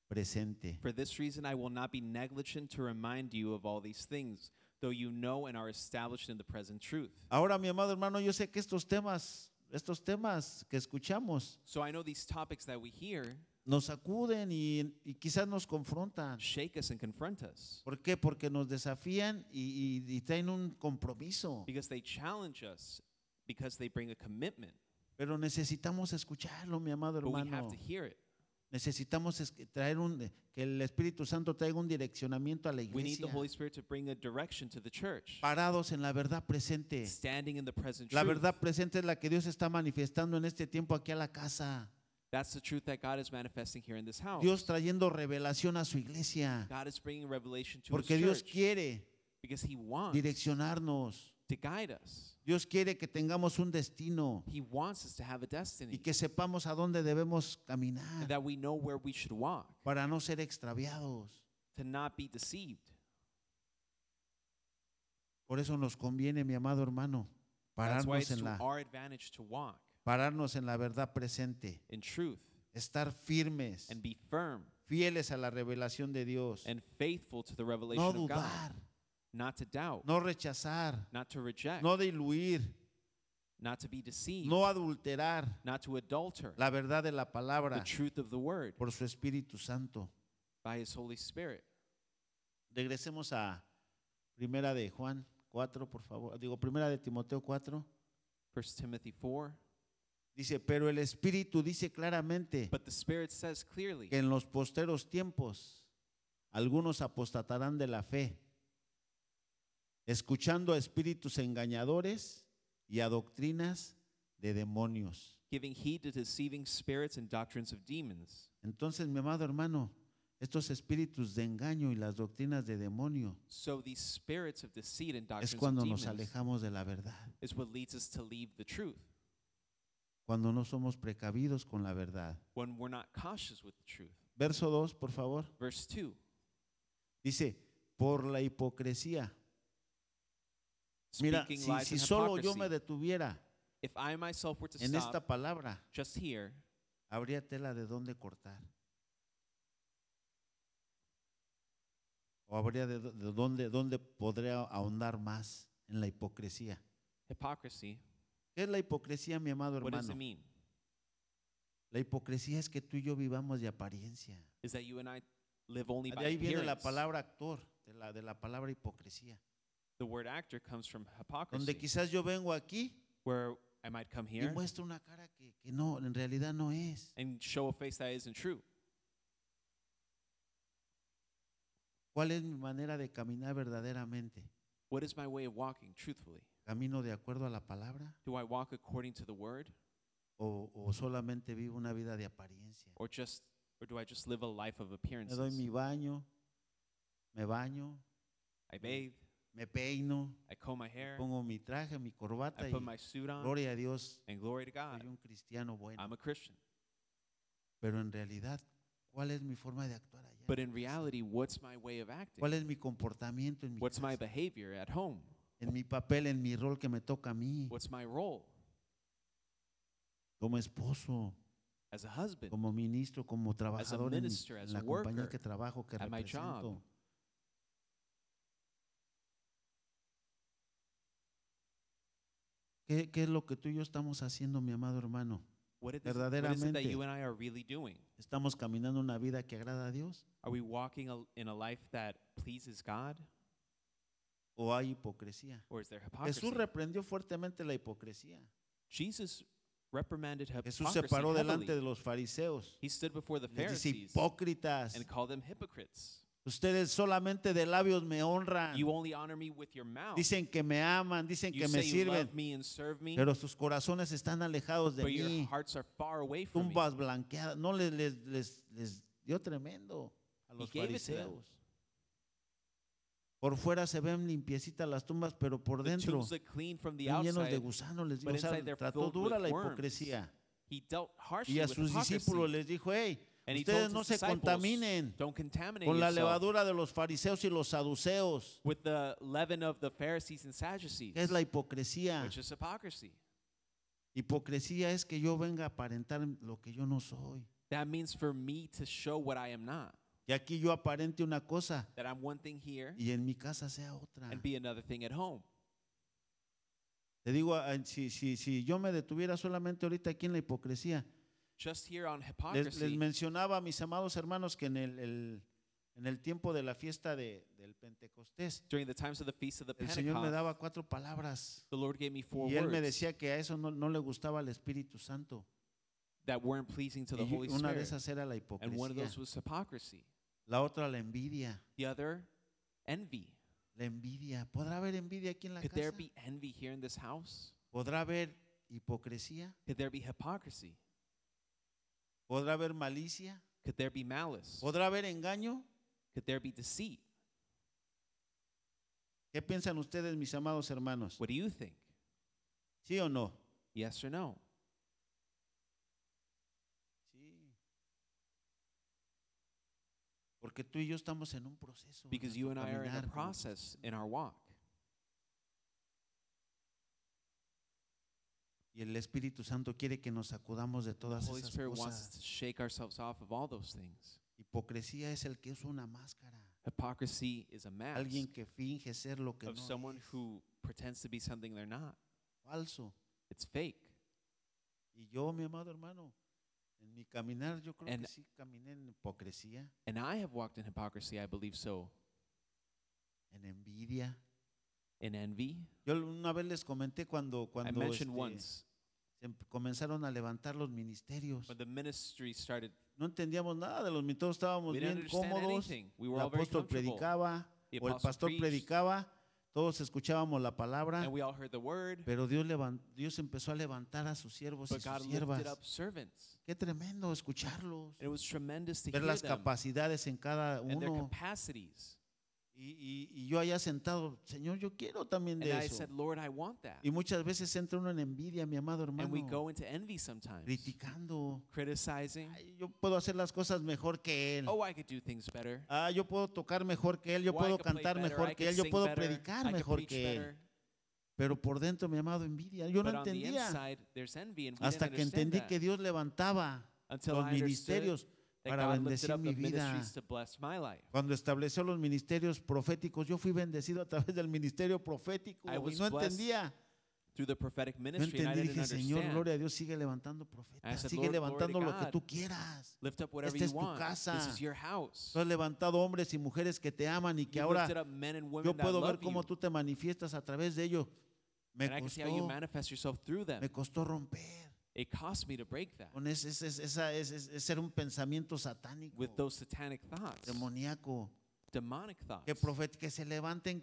S1: presente.
S2: For this reason, I will not be negligent to remind you of all these things, though you know and are established in the present truth.
S1: Ahora, mi amado hermano, yo sé que estos temas, estos temas que escuchamos
S2: So I know these topics that we hear
S1: nos sacuden y, y quizás nos confrontan.
S2: shake us and confront us
S1: ¿Por qué? Porque nos desafían y, y- y traen un compromiso.
S2: because they challenge us, because they bring a commitment.
S1: Pero necesitamos escucharlo, mi amado
S2: But we have
S1: hermano.
S2: to hear it.
S1: Necesitamos es- traer un, que el Espíritu Santo traiga un direccionamiento a la
S2: We need the
S1: iglesia.
S2: Holy Spirit to bring a direction to the church,
S1: Parados en la verdad presente.
S2: standing in the present
S1: La
S2: truth.
S1: verdad presente es la que Dios está manifestando en este tiempo aquí a la casa.
S2: That's the truth that God is manifesting here in this house.
S1: Dios trayendo revelación a su iglesia.
S2: God is bringing revelation to
S1: Porque
S2: His
S1: Dios
S2: church
S1: quiere
S2: because He wants
S1: direccionarnos.
S2: to guide us.
S1: Dios quiere que tengamos un destino
S2: He wants us to have a
S1: y
S2: destiny
S1: que sepamos a dónde debemos
S2: and
S1: caminar
S2: that we know where we should walk,
S1: para no ser extraviados.
S2: to not be deceived.
S1: Por eso nos conviene, mi amado hermano,
S2: That's why
S1: pararnos
S2: it's
S1: en
S2: to
S1: la,
S2: our advantage to walk
S1: pararnos en la verdad presente,
S2: in truth
S1: estar firmes,
S2: and be firm
S1: fieles a la revelación de Dios,
S2: and faithful to the revelation
S1: no
S2: of God,
S1: dudar,
S2: not to doubt,
S1: no rechazar,
S2: not to reject,
S1: no diluir,
S2: not to be deceived,
S1: no adulterar
S2: not to adulter
S1: la verdad de la
S2: the
S1: palabra
S2: truth of the word
S1: por su Espíritu Santo.
S2: by His Holy Spirit.
S1: Regresemos a Primera de Juan 4, por favor. Digo, Primera de Timoteo 4.
S2: 1 Timothy 4.
S1: Dice, pero el Espíritu dice claramente
S2: But the Spirit says clearly
S1: que en los posteros tiempos algunos apostatarán de la fe, escuchando a espíritus engañadores y a doctrinas de demonios.
S2: giving heed to deceiving spirits and doctrines of demons.
S1: Entonces, mi amado hermano, estos espíritus de engaño y las doctrinas de demonio
S2: So these spirits of deceit and
S1: es
S2: doctrines of
S1: cuando nos alejamos de la verdad,
S2: is what leads us to leave the truth
S1: cuando no somos precavidos con la verdad.
S2: when we're not cautious with the truth.
S1: Verso 2, por favor.
S2: Verse 2
S1: Dice, por la hipocresía. Mira, si, si solo yo me detuviera
S2: if I myself were to
S1: en
S2: stop
S1: esta palabra,
S2: just here,
S1: habría tela de dónde cortar. O habría de, de dónde, dónde podría ahondar más en la hipocresía.
S2: hypocrisy,
S1: ¿Qué es la hipocresía, mi amado
S2: what does it
S1: hermano?
S2: mean?
S1: La hipocresía es que tú y yo vivamos de apariencia.
S2: Is that you and I live only by
S1: De ahí viene la
S2: appearance.
S1: palabra actor, de la, de la palabra hipocresía.
S2: The word actor comes from
S1: Donde
S2: hypocrisy,
S1: quizás yo vengo aquí
S2: where I might come
S1: y
S2: here
S1: muestro una cara que, que no, en realidad no es.
S2: and show a face that isn't true.
S1: ¿Cuál es mi manera de caminar verdaderamente?
S2: What is my way of walking truthfully?
S1: ¿Camino de acuerdo a la palabra
S2: Do I walk according to the word
S1: o, o solamente vivo una vida de apariencia?
S2: or just or do I just live a life of
S1: Me
S2: appearances?
S1: doy mi baño, me baño,
S2: I bathe,
S1: me peino,
S2: I comb my hair,
S1: pongo mi traje, mi corbata
S2: I
S1: y
S2: put my suit on,
S1: gloria a Dios,
S2: and glory to God,
S1: soy un cristiano bueno.
S2: I'm a Christian.
S1: Pero en realidad, ¿cuál es mi forma de actuar allá?
S2: But in reality, what's my way of acting?
S1: ¿Cuál es mi comportamiento en mi,
S2: What's my
S1: casa?
S2: behavior at home?
S1: en mi papel, en mi rol que me toca a mí?
S2: What's my role
S1: Como esposo,
S2: as a husband,
S1: como ministro, como trabajador en, mi-
S2: minister, as
S1: la
S2: a
S1: compañía
S2: worker,
S1: que trabajo, que
S2: at my job?
S1: represento. ¿Qué, qué es lo que tú y yo estamos haciendo, mi amado hermano?
S2: Is,
S1: Verdaderamente.
S2: you and I are really doing?
S1: ¿Estamos caminando una vida que agrada a Dios
S2: Are we walking in a life that pleases God,
S1: o hay hipocresía?
S2: or is there hypocrisy?
S1: Jesús reprendió fuertemente la hipocresía.
S2: Jesus reprimanded
S1: Jesús se paró delante de los fariseos.
S2: He stood before the
S1: Les dice,
S2: Pharisees
S1: hipócritas,
S2: and called them hypocrites.
S1: Ustedes solamente de labios me honran.
S2: You only honor me with your mouth.
S1: Dicen que me aman, dicen
S2: you
S1: que me sirven,
S2: me me,
S1: pero sus corazones están alejados de mí. Tumbas blanqueadas. No les, les, les, les dio tremendo a los fariseos. Por fuera se ven limpiecitas las tumbas, pero por dentro llenos de gusanos. Les digo, o sea, trató dura la hipocresía.
S2: He dealt harshly
S1: Y a sus discípulos les dijo, hey, ustedes no se contaminen con la levadura de los fariseos y los saduceos.
S2: with the leaven of the Pharisees and Sadducees,
S1: ¿Qué es la hipocresía?
S2: which is hypocrisy.
S1: Hipocresía es que yo venga a aparentar lo que yo no soy.
S2: That means for me to show what I am not.
S1: Y aquí yo aparente una cosa
S2: That I'm one thing here
S1: y en mi casa sea otra.
S2: and be another thing at home.
S1: Te digo, ah, si, si, si yo me detuviera solamente ahorita aquí en la hipocresía,
S2: Just here on
S1: les, les
S2: hypocrisy,
S1: mencionaba mis amados hermanos que en el, el- en el tiempo de la fiesta de- del Pentecostés,
S2: during the times of the Feast of the
S1: el Señor me daba cuatro palabras
S2: the Lord gave me four
S1: y Él me
S2: words
S1: decía que a eso no, no le gustaba al Espíritu Santo.
S2: that weren't pleasing to the
S1: Y
S2: Holy
S1: una de
S2: Spirit.
S1: esas era la
S2: And one of
S1: hipocresía.
S2: those was hypocrisy.
S1: La otra, la envidia.
S2: The other, envy.
S1: La envidia. ¿Podrá haber envidia aquí en la
S2: Could there
S1: casa?
S2: be envy here in this house?
S1: ¿Podrá haber hipocresía?
S2: Could there be hypocrisy?
S1: ¿Podrá haber malicia?
S2: Could there be malice?
S1: ¿Podrá haber engaño?
S2: Could there be deceit?
S1: ¿Qué piensan ustedes, mis amados hermanos?
S2: What do you think?
S1: ¿Sí o no?
S2: Yes or no?
S1: Sí. Porque tú y yo estamos en un proceso.
S2: Because you and I are in a process in our walk.
S1: Y el Espíritu Santo quiere que nos sacudamos de
S2: The
S1: todas
S2: Holy
S1: esas
S2: Spirit wants us
S1: cosas.
S2: to shake ourselves off of all those things.
S1: Hipocresía es el que usa una máscara.
S2: Hypocrisy is a mask
S1: Alguien que finge ser lo que
S2: of
S1: no
S2: someone
S1: es.
S2: who pretends to be something they're not.
S1: Falso.
S2: It's fake.
S1: Y yo, mi amado hermano, en mi caminar yo creo
S2: And-
S1: que sí caminé en hipocresía,
S2: And I have walked in hypocrisy, I believe so.
S1: en envidia.
S2: In envy.
S1: Yo una vez les comenté cuando,
S2: I
S1: cuando
S2: mentioned
S1: este,
S2: once
S1: se em- comenzaron a levantar los ministerios.
S2: when the ministry started,
S1: No entendíamos nada de los ministerios, estábamos
S2: we didn't
S1: bien
S2: understand
S1: cómodos.
S2: anything. We
S1: El
S2: were all very
S1: apóstol
S2: comfortable.
S1: predicaba
S2: The
S1: o el
S2: apostle
S1: pastor
S2: preached,
S1: predicaba, todos escuchábamos la palabra,
S2: and we all heard the word,
S1: pero Dios, levan- Dios empezó a levantar a sus siervos y
S2: but
S1: sus
S2: God
S1: siervas.
S2: lifted up servants.
S1: Qué tremendo escucharlos,
S2: And it was tremendous to
S1: ver
S2: hear
S1: las
S2: them
S1: capacidades en cada
S2: and their
S1: uno.
S2: capacities.
S1: Y, y- y yo allá sentado, Señor, yo quiero también
S2: And
S1: de
S2: I
S1: eso.
S2: said, Lord, I want that.
S1: Y muchas veces entra uno en envidia, mi amado hermano,
S2: And we go into envy sometimes,
S1: criticando.
S2: criticizing.
S1: Ay, yo puedo hacer las cosas mejor que él.
S2: Oh, I could do things better.
S1: Ah, yo puedo tocar mejor que él, yo
S2: Oh, I
S1: puedo cantar
S2: better,
S1: mejor
S2: I
S1: que él, yo puedo
S2: better,
S1: predicar
S2: I
S1: mejor que él. Pero por dentro, mi amado, envidia. Yo no
S2: But the
S1: entendía
S2: inside, and
S1: hasta que entendí
S2: that
S1: que Dios levantaba
S2: until
S1: los
S2: I
S1: ministerios para bendecir mi vida. Cuando estableció los ministerios proféticos, yo fui bendecido a través del ministerio profético
S2: I
S1: y no entendía.
S2: Through the prophetic
S1: No
S2: ministry, I
S1: entendí, dije, Señor, gloria a Dios, sigue levantando profetas,
S2: said,
S1: sigue
S2: "Lord, glory to
S1: levantando lo que tú quieras.
S2: Lift up whatever
S1: Esta es
S2: you
S1: tu
S2: want.
S1: casa.
S2: This is your house.
S1: Tú has levantado hombres y mujeres que te aman y que
S2: You've
S1: ahora yo puedo ver cómo
S2: you.
S1: tú te manifiestas a través de ellos. Me
S2: and you
S1: costó,
S2: manifest yourself through them.
S1: me costó romper
S2: It cost me to break that
S1: con ese, ese, esa, ese, ese ser un pensamiento satánico,
S2: with those satanic thoughts,
S1: demoníaco,
S2: demonic thoughts.
S1: que, profet- que se levanten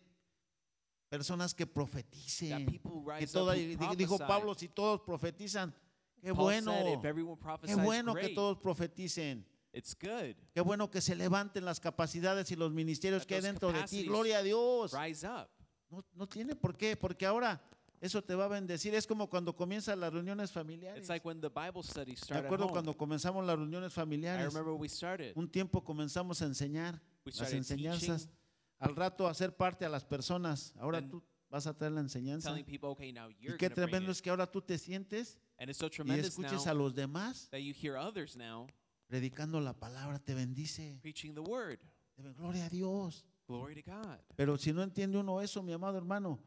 S1: personas que
S2: that
S1: profeticen.
S2: people
S1: Que
S2: rise
S1: toda-
S2: up
S1: dijo. Pablo, si todos profetizan, qué
S2: Paul
S1: bueno,
S2: said, if everyone
S1: qué bueno que
S2: great.
S1: todos profeticen.
S2: It's good.
S1: Qué bueno que se levanten las capacidades y los ministerios
S2: That
S1: que hay dentro de ti. Gloria a Dios.
S2: Rise up.
S1: No, no tiene por qué, porque ahora eso te va a bendecir. Es como cuando comienzan las reuniones familiares.
S2: It's like when the Bible study
S1: Me acuerdo cuando comenzamos las reuniones
S2: I
S1: familiares.
S2: remember when we started.
S1: Un tiempo comenzamos a enseñar
S2: We
S1: las enseñanzas.
S2: teaching.
S1: Al rato a hacer parte a las personas. Ahora tú vas a traer la enseñanza.
S2: people, okay, now
S1: Y qué tremendo es que ahora tú te sientes
S2: so
S1: y escuches a los demás
S2: that you hear others now
S1: predicando la palabra, te bendice.
S2: preaching the word.
S1: Gloria a Dios.
S2: Glory to God.
S1: Pero si no entiende uno eso, mi amado hermano,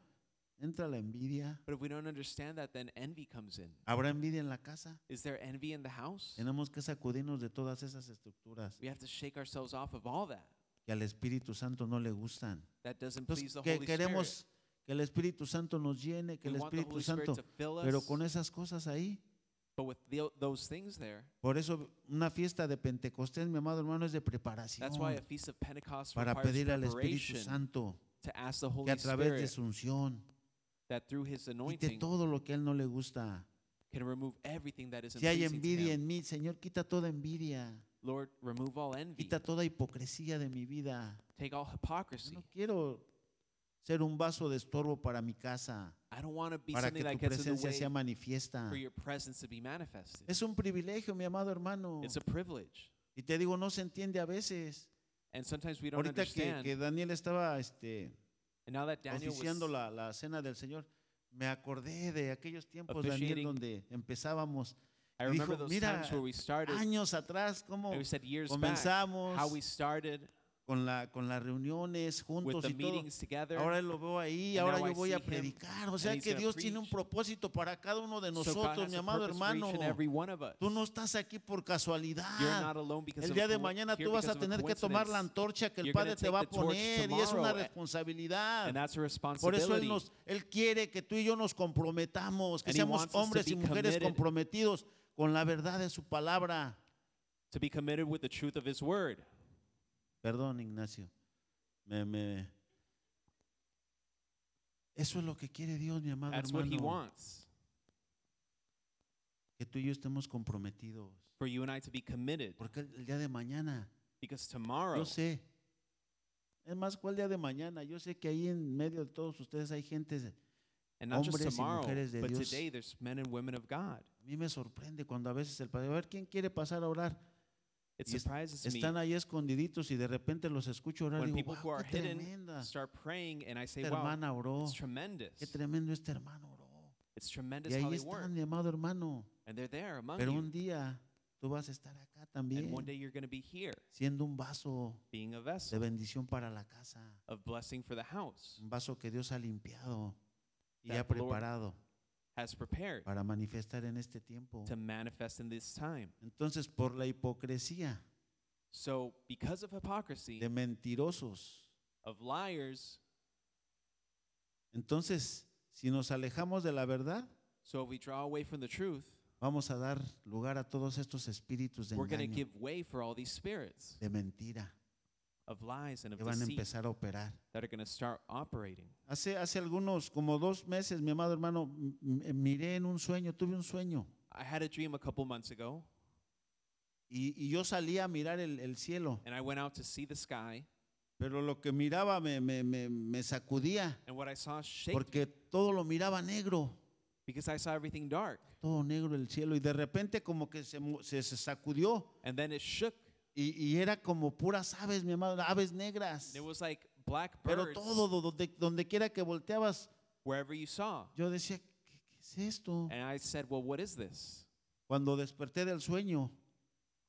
S1: entra la envidia.
S2: But if we don't understand that, then envy comes in.
S1: ¿Habrá envidia en la casa?
S2: Is there envy in the house?
S1: Tenemos que sacudirnos de todas esas estructuras
S2: We have to shake ourselves off of all that.
S1: que al Espíritu Santo no le gustan.
S2: That doesn't please
S1: Entonces,
S2: the
S1: que
S2: Holy
S1: queremos
S2: Spirit.
S1: que el Espíritu Santo nos llene, que
S2: We
S1: el
S2: want the
S1: Espíritu
S2: Holy Spirit
S1: Santo,
S2: to fill
S1: pero con esas cosas ahí.
S2: But with those things there,
S1: Por eso una fiesta de Pentecostés, mi amado hermano, es de preparación
S2: that's why a feast of Pentecost
S1: para
S2: requires
S1: pedir al Espíritu
S2: preparation
S1: Santo
S2: to ask the
S1: que
S2: Holy
S1: a través de
S2: Spirit
S1: su unción
S2: that through His
S1: quite
S2: anointing
S1: todo lo que a Él no le gusta.
S2: can remove everything that isn't
S1: Si hay
S2: to
S1: envidia
S2: Him.
S1: en mí, Señor, quita toda envidia,
S2: Lord, remove all envy.
S1: quita toda hipocresía de mi vida.
S2: Take all
S1: Yo
S2: hypocrisy.
S1: no quiero ser un vaso de estorbo para mi casa,
S2: I don't want to be
S1: para
S2: something
S1: que
S2: that
S1: tu
S2: gets in the
S1: presencia
S2: way
S1: sea manifiesta.
S2: for your presence to be manifested.
S1: Es un privilegio, mi amado hermano.
S2: It's a privilege.
S1: Y te digo, no se entiende a veces.
S2: And sometimes we don't
S1: Ahorita que,
S2: understand.
S1: que Daniel estaba este,
S2: and now that Daniel
S1: oficiando la, la cena del Señor, me acordé de aquellos tiempos, Daniel, donde empezábamos.
S2: I remember
S1: dijo,
S2: those
S1: "Mira,
S2: times where we started.
S1: Años atrás, cómo
S2: and we said years back
S1: comenzamos
S2: how we started
S1: con, la, con las reuniones juntos y todo.
S2: together.
S1: Ahora lo veo ahí, ahora yo
S2: I
S1: voy a predicar. O sea que Dios tiene un propósito para cada uno de
S2: so
S1: nosotros,
S2: has
S1: mi amado hermano. Tú no estás aquí por casualidad. El día de mañana tú vas a tener que tomar la antorcha que el Padre te va a poner y es una responsabilidad. Por eso él, nos, él quiere que tú y yo nos comprometamos, que seamos hombres y mujeres comprometidos con la verdad de su palabra.
S2: to be committed with the truth of his word.
S1: Perdón, Ignacio. Me, me- Eso es lo que quiere Dios, mi amado
S2: That's what he
S1: hermano.
S2: wants.
S1: Que tú y yo estemos comprometidos.
S2: For you and I to be committed.
S1: Porque el, día de mañana,
S2: Because tomorrow,
S1: yo sé. Es más, ¿cuál día de mañana? Yo sé que ahí en medio de todos ustedes hay gente.
S2: and not just
S1: hombres y
S2: tomorrow,
S1: mujeres de
S2: but
S1: Dios.
S2: today there's men and women of God.
S1: A mí me sorprende cuando a veces el padre, a ver, ¿quién quiere pasar a orar?
S2: It
S1: Y es-
S2: surprises me
S1: Están ahí escondiditos y de repente los escucho orar.
S2: when
S1: Digo,
S2: people who
S1: "Guau,
S2: are
S1: qué
S2: hidden
S1: tremenda.
S2: start praying, and I say,
S1: Esta
S2: wow,
S1: hermana oró.
S2: it's tremendous.
S1: Qué tremendo este hermano oró.
S2: It's tremendous
S1: Y
S2: how
S1: ahí
S2: they work.
S1: están, mi amado hermano.
S2: And they're there among
S1: Pero
S2: you.
S1: un día tú vas a estar acá también,
S2: And one day you're going to be here,
S1: siendo un vaso
S2: being a
S1: de
S2: vessel
S1: bendición para la casa.
S2: of blessing for the house,
S1: Un vaso que Dios ha limpiado y
S2: That
S1: ha
S2: the Lord
S1: preparado
S2: has prepared
S1: para manifestar en este tiempo.
S2: to manifest in this time.
S1: Entonces, por la hipocresía
S2: So, because of hypocrisy,
S1: de mentirosos,
S2: of liars,
S1: entonces, si nos alejamos de la verdad,
S2: so if we draw away from the truth,
S1: vamos a dar lugar a todos estos espíritus de
S2: we're going to
S1: engaño,
S2: give way for all these spirits
S1: de mentira,
S2: of lies and of
S1: que van a
S2: deceit
S1: empezar a operar.
S2: that are going to start operating.
S1: Hace, hace algunos, como dos meses, mi amado hermano, m- m- miré en un sueño, tuve un sueño,
S2: I had a dream a couple months ago,
S1: y, y yo salí a mirar el, el cielo,
S2: and I went out to see the sky,
S1: pero lo que miraba me, me, me, me sacudía,
S2: and what I saw shake
S1: porque todo lo miraba negro,
S2: because I saw everything dark.
S1: todo negro el cielo, y de repente como que se, mo- se, se sacudió,
S2: And then it shook.
S1: Y, y era como puras aves, mi amado, aves negras,
S2: It was like black
S1: pero
S2: birds
S1: todo, do- donde, donde quiera que volteabas,
S2: wherever you saw.
S1: yo decía, ¿qué, qué es esto?
S2: And I said, Well, what is this?
S1: Cuando desperté del sueño,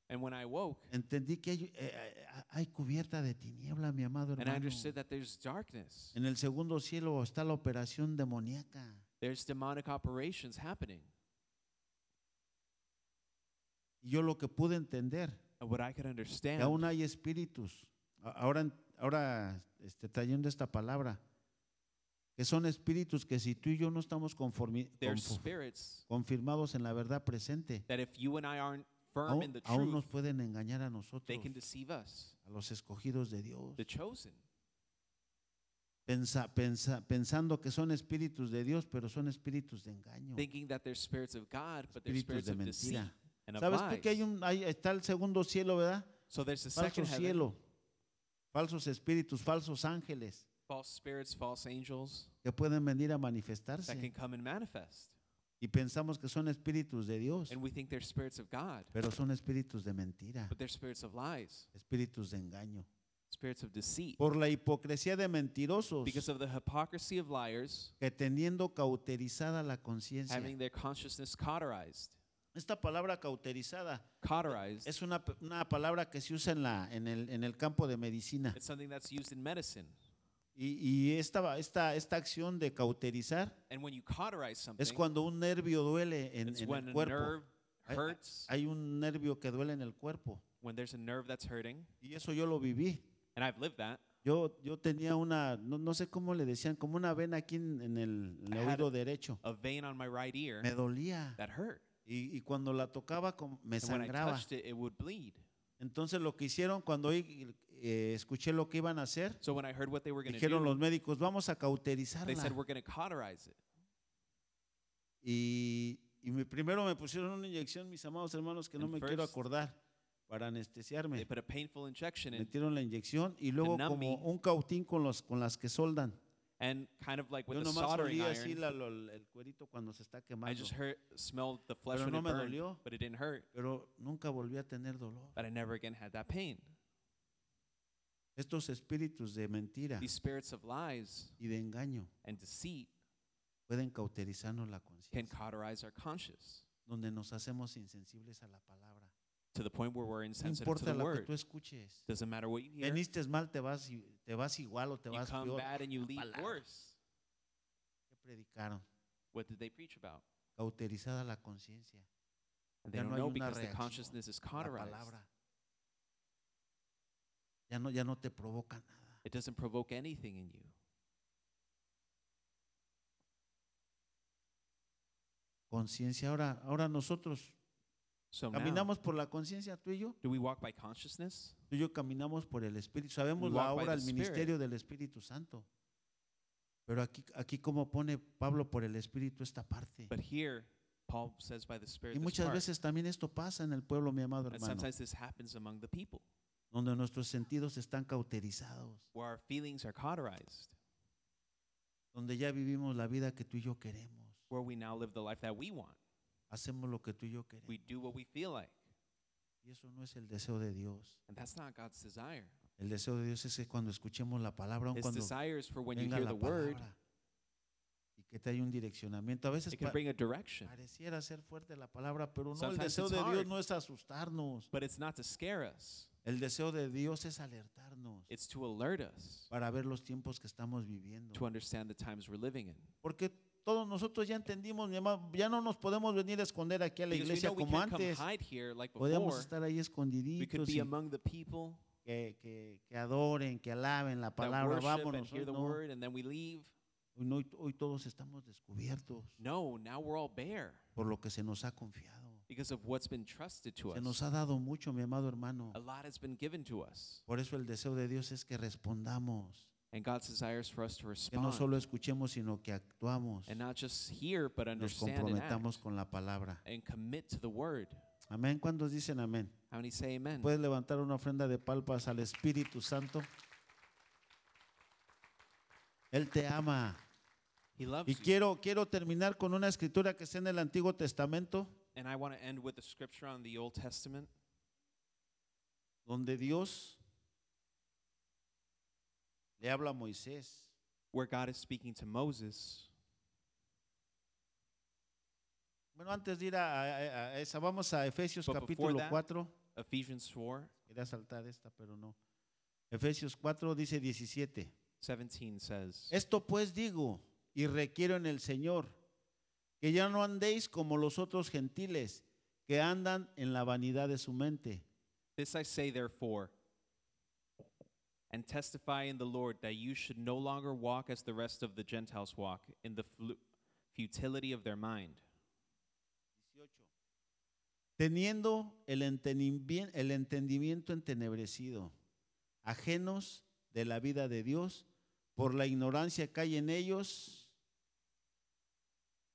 S2: And when I woke,
S1: entendí que hay, eh, eh, hay cubierta de tiniebla, mi amado
S2: and I understood that there's darkness,
S1: En el segundo cielo está la operación demoníaca.
S2: there's demonic operations happening.
S1: Y yo lo que pude entender,
S2: what I could understand,
S1: aún hay espíritus. Ahora, ahora este, trayendo esta palabra, que son espíritus que si tú y yo no estamos conformi- confirmados en la verdad presente,
S2: that if you and I aren't firm
S1: aún,
S2: in the
S1: aún
S2: truth,
S1: nos pueden engañar a nosotros,
S2: they can deceive us,
S1: a los escogidos de Dios,
S2: the chosen,
S1: Pensa- pensa- pensando que son espíritus de Dios, pero son espíritus de engaño,
S2: thinking that they're spirits of God, but they're spirits
S1: de
S2: of deceit.
S1: mentira.
S2: And
S1: ¿Sabes tú que hay un, hay- está el segundo cielo, verdad?
S2: So there's the
S1: Falso
S2: second heaven,
S1: cielo, falsos espíritus, falsos ángeles.
S2: False spirits, false angels.
S1: Que pueden venir a
S2: that can
S1: manifestarse
S2: come and manifest.
S1: y pensamos que son espíritus de Dios,
S2: And we think they're spirits of God,
S1: pero son espíritus de mentira,
S2: but they're spirits of lies,
S1: espíritus de engaño.
S2: spirits of deceit.
S1: Por la hipocresía de mentirosos.
S2: Because of the hypocrisy of liars,
S1: que teniendo cauterizada la conciencia.
S2: having their consciousness cauterized.
S1: Esta palabra cauterizada
S2: Cauterized,
S1: es una, una palabra que se usa en, la, en, el, en el campo de medicina.
S2: it's something that's used in medicine.
S1: Y, y esta, esta, esta acción de cauterizar
S2: And when you cauterize something,
S1: es cuando un nervio duele en,
S2: it's
S1: en
S2: when
S1: el
S2: a
S1: cuerpo.
S2: nerve
S1: Hay-
S2: hurts,
S1: Hay un nervio que duele en el cuerpo.
S2: when there's a nerve that's hurting.
S1: Y eso yo lo viví.
S2: And I've lived that.
S1: Yo, yo tenía una, no, no sé cómo le decían, como una vena aquí en, en el, en el
S2: I had
S1: oído derecho.
S2: A vein on my right ear
S1: Me dolía.
S2: that hurt.
S1: Y, y cuando la tocaba me sangraba.
S2: touched it, it would bleed.
S1: Entonces lo que hicieron cuando eh, escuché lo que iban a hacer,
S2: So when I heard what they were going to
S1: dijeron
S2: do,
S1: los médicos, vamos a
S2: they said
S1: cauterizarla.
S2: we're going to cauterize it.
S1: Y, y me- primero me pusieron una inyección, mis amados hermanos, que no
S2: And
S1: me quiero
S2: first,
S1: acordar, para anestesiarme.
S2: put a painful injection in,
S1: Metieron la inyección y luego como
S2: me.
S1: un cautín con, los, con las que soldan.
S2: And kind of like with
S1: Yo
S2: a
S1: nomás
S2: soldering
S1: olía así
S2: iron,
S1: la- lo- el cuerito cuando se está
S2: I
S1: quemando.
S2: just heard, smelled the flesh
S1: Pero
S2: when
S1: no
S2: it
S1: me
S2: burned,
S1: dolió.
S2: but it didn't hurt.
S1: Pero nunca volví a tener dolor.
S2: But I never again had that pain.
S1: Estos espíritus de mentira
S2: These spirits of lies
S1: y de engaño
S2: and deceit
S1: pueden cauterizarnos la
S2: can
S1: conciencia,
S2: cauterize our conscience
S1: donde nos hacemos insensibles a la palabra.
S2: To the point where we're
S1: No
S2: insensitive to
S1: importa
S2: the
S1: lo que
S2: word.
S1: tú escuches.
S2: Doesn't matter what you hear.
S1: Veniste mal, te vas, i- te vas igual o te
S2: You
S1: vas
S2: come
S1: peor.
S2: bad and you leave
S1: palabra.
S2: worse.
S1: ¿Qué predicaron?
S2: What did they preach about?
S1: Cauterizada la conciencia.
S2: And they
S1: Ya
S2: don't
S1: no hay
S2: know
S1: una
S2: because the
S1: reacción
S2: consciousness is
S1: la
S2: cauterized.
S1: palabra. Ya no, ya no te provoca nada.
S2: It doesn't provoke anything in you.
S1: Conciencia. Ahora, ahora nosotros
S2: So now,
S1: caminamos por la conciencia, tú y yo.
S2: do we walk by consciousness?
S1: Tú y yo caminamos por el Espíritu. Sabemos
S2: We
S1: la obra, el ministerio del Espíritu Santo. Pero aquí, aquí como pone Pablo por el Espíritu esta parte.
S2: But here, Paul says by the Spirit
S1: Y muchas
S2: part.
S1: veces también esto pasa en el pueblo, mi amado
S2: And
S1: hermano,
S2: sometimes this happens among the people,
S1: donde nuestros sentidos están cauterizados,
S2: where our feelings are cauterized,
S1: donde ya vivimos la vida que tú y yo queremos.
S2: where we now live the life that we want.
S1: Hacemos lo que tú y yo queremos.
S2: We do what we feel like.
S1: Y eso no es el deseo de Dios.
S2: And that's not God's desire.
S1: El deseo de Dios es que cuando escuchemos la palabra, aun
S2: His
S1: cuando
S2: desire is for when you
S1: venga
S2: hear
S1: la
S2: the word,
S1: palabra, y que te haya un direccionamiento. A veces
S2: it can
S1: pa-
S2: bring a direction.
S1: pareciera ser fuerte la palabra, pero no, el
S2: Sometimes
S1: deseo
S2: it's
S1: de Dios
S2: hard.
S1: no es asustarnos.
S2: But it's not to scare us,
S1: El deseo de Dios es alertarnos
S2: it's to alert us
S1: para ver los tiempos que estamos viviendo.
S2: to understand the times we're living in.
S1: Porque todos nosotros ya entendimos, mi amado, ya no nos podemos venir a esconder aquí a la
S2: Because we
S1: iglesia
S2: know we
S1: como
S2: can't come
S1: antes.
S2: hide here like before.
S1: estar ahí
S2: We could
S1: escondiditos
S2: be
S1: y
S2: among the people
S1: que, que- que adoren, que alaben la
S2: that
S1: palabra.
S2: worship and
S1: Vámonos.
S2: hear
S1: Hoy
S2: the
S1: no,
S2: word and then we leave.
S1: hoy no, hoy todos estamos descubiertos
S2: No, now we're all bare
S1: por lo que se nos ha confiado.
S2: because of what's been trusted to
S1: Se nos
S2: us.
S1: ha dado mucho, mi amado hermano.
S2: A lot has been given to us.
S1: Por eso el deseo de Dios es que respondamos,
S2: And God's desire is for us to
S1: que no
S2: respond
S1: solo escuchemos, sino que actuamos,
S2: and not just hear, but
S1: nos
S2: understand and
S1: comprometamos con la palabra.
S2: and commit to the word.
S1: Amén. ¿Cuántos dicen amén?
S2: How many say amen?
S1: Puedes levantar una ofrenda de palpas al Espíritu Santo. Él te ama.
S2: He loves
S1: Y
S2: you.
S1: quiero, quiero terminar con una escritura que está en el Antiguo Testamento,
S2: And I want to end with a scripture on the Old Testament
S1: donde Dios le habla a Moisés.
S2: where God is speaking to Moses.
S1: Bueno, antes de ir a, a- a esa, vamos a Efesios
S2: But
S1: capítulo
S2: that-
S1: 4.
S2: Ephesians 4
S1: Quería saltar esta, pero no. Efesios 4 dice 17.
S2: 17 says,
S1: Esto pues digo y requiero en el Señor, que ya no andéis como los otros gentiles que andan en la vanidad de su mente,
S2: This I say, therefore, and testify in the Lord that you should no longer walk as the rest of the Gentiles walk, in the flu- futility of their mind,
S1: teniendo el el entendimiento entenebrecido, ajenos de la vida de Dios, por la ignorancia que hay en ellos,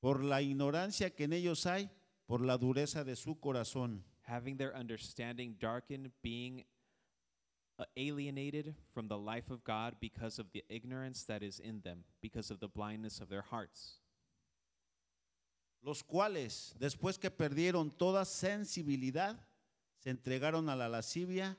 S1: por la ignorancia que en ellos hay, por la dureza de su corazón.
S2: having their understanding darkened, being Uh, alienated from the life of God because of the ignorance that is in them, because of the blindness of their hearts.
S1: los cuales, después que perdieron toda sensibilidad, se entregaron a la lascivia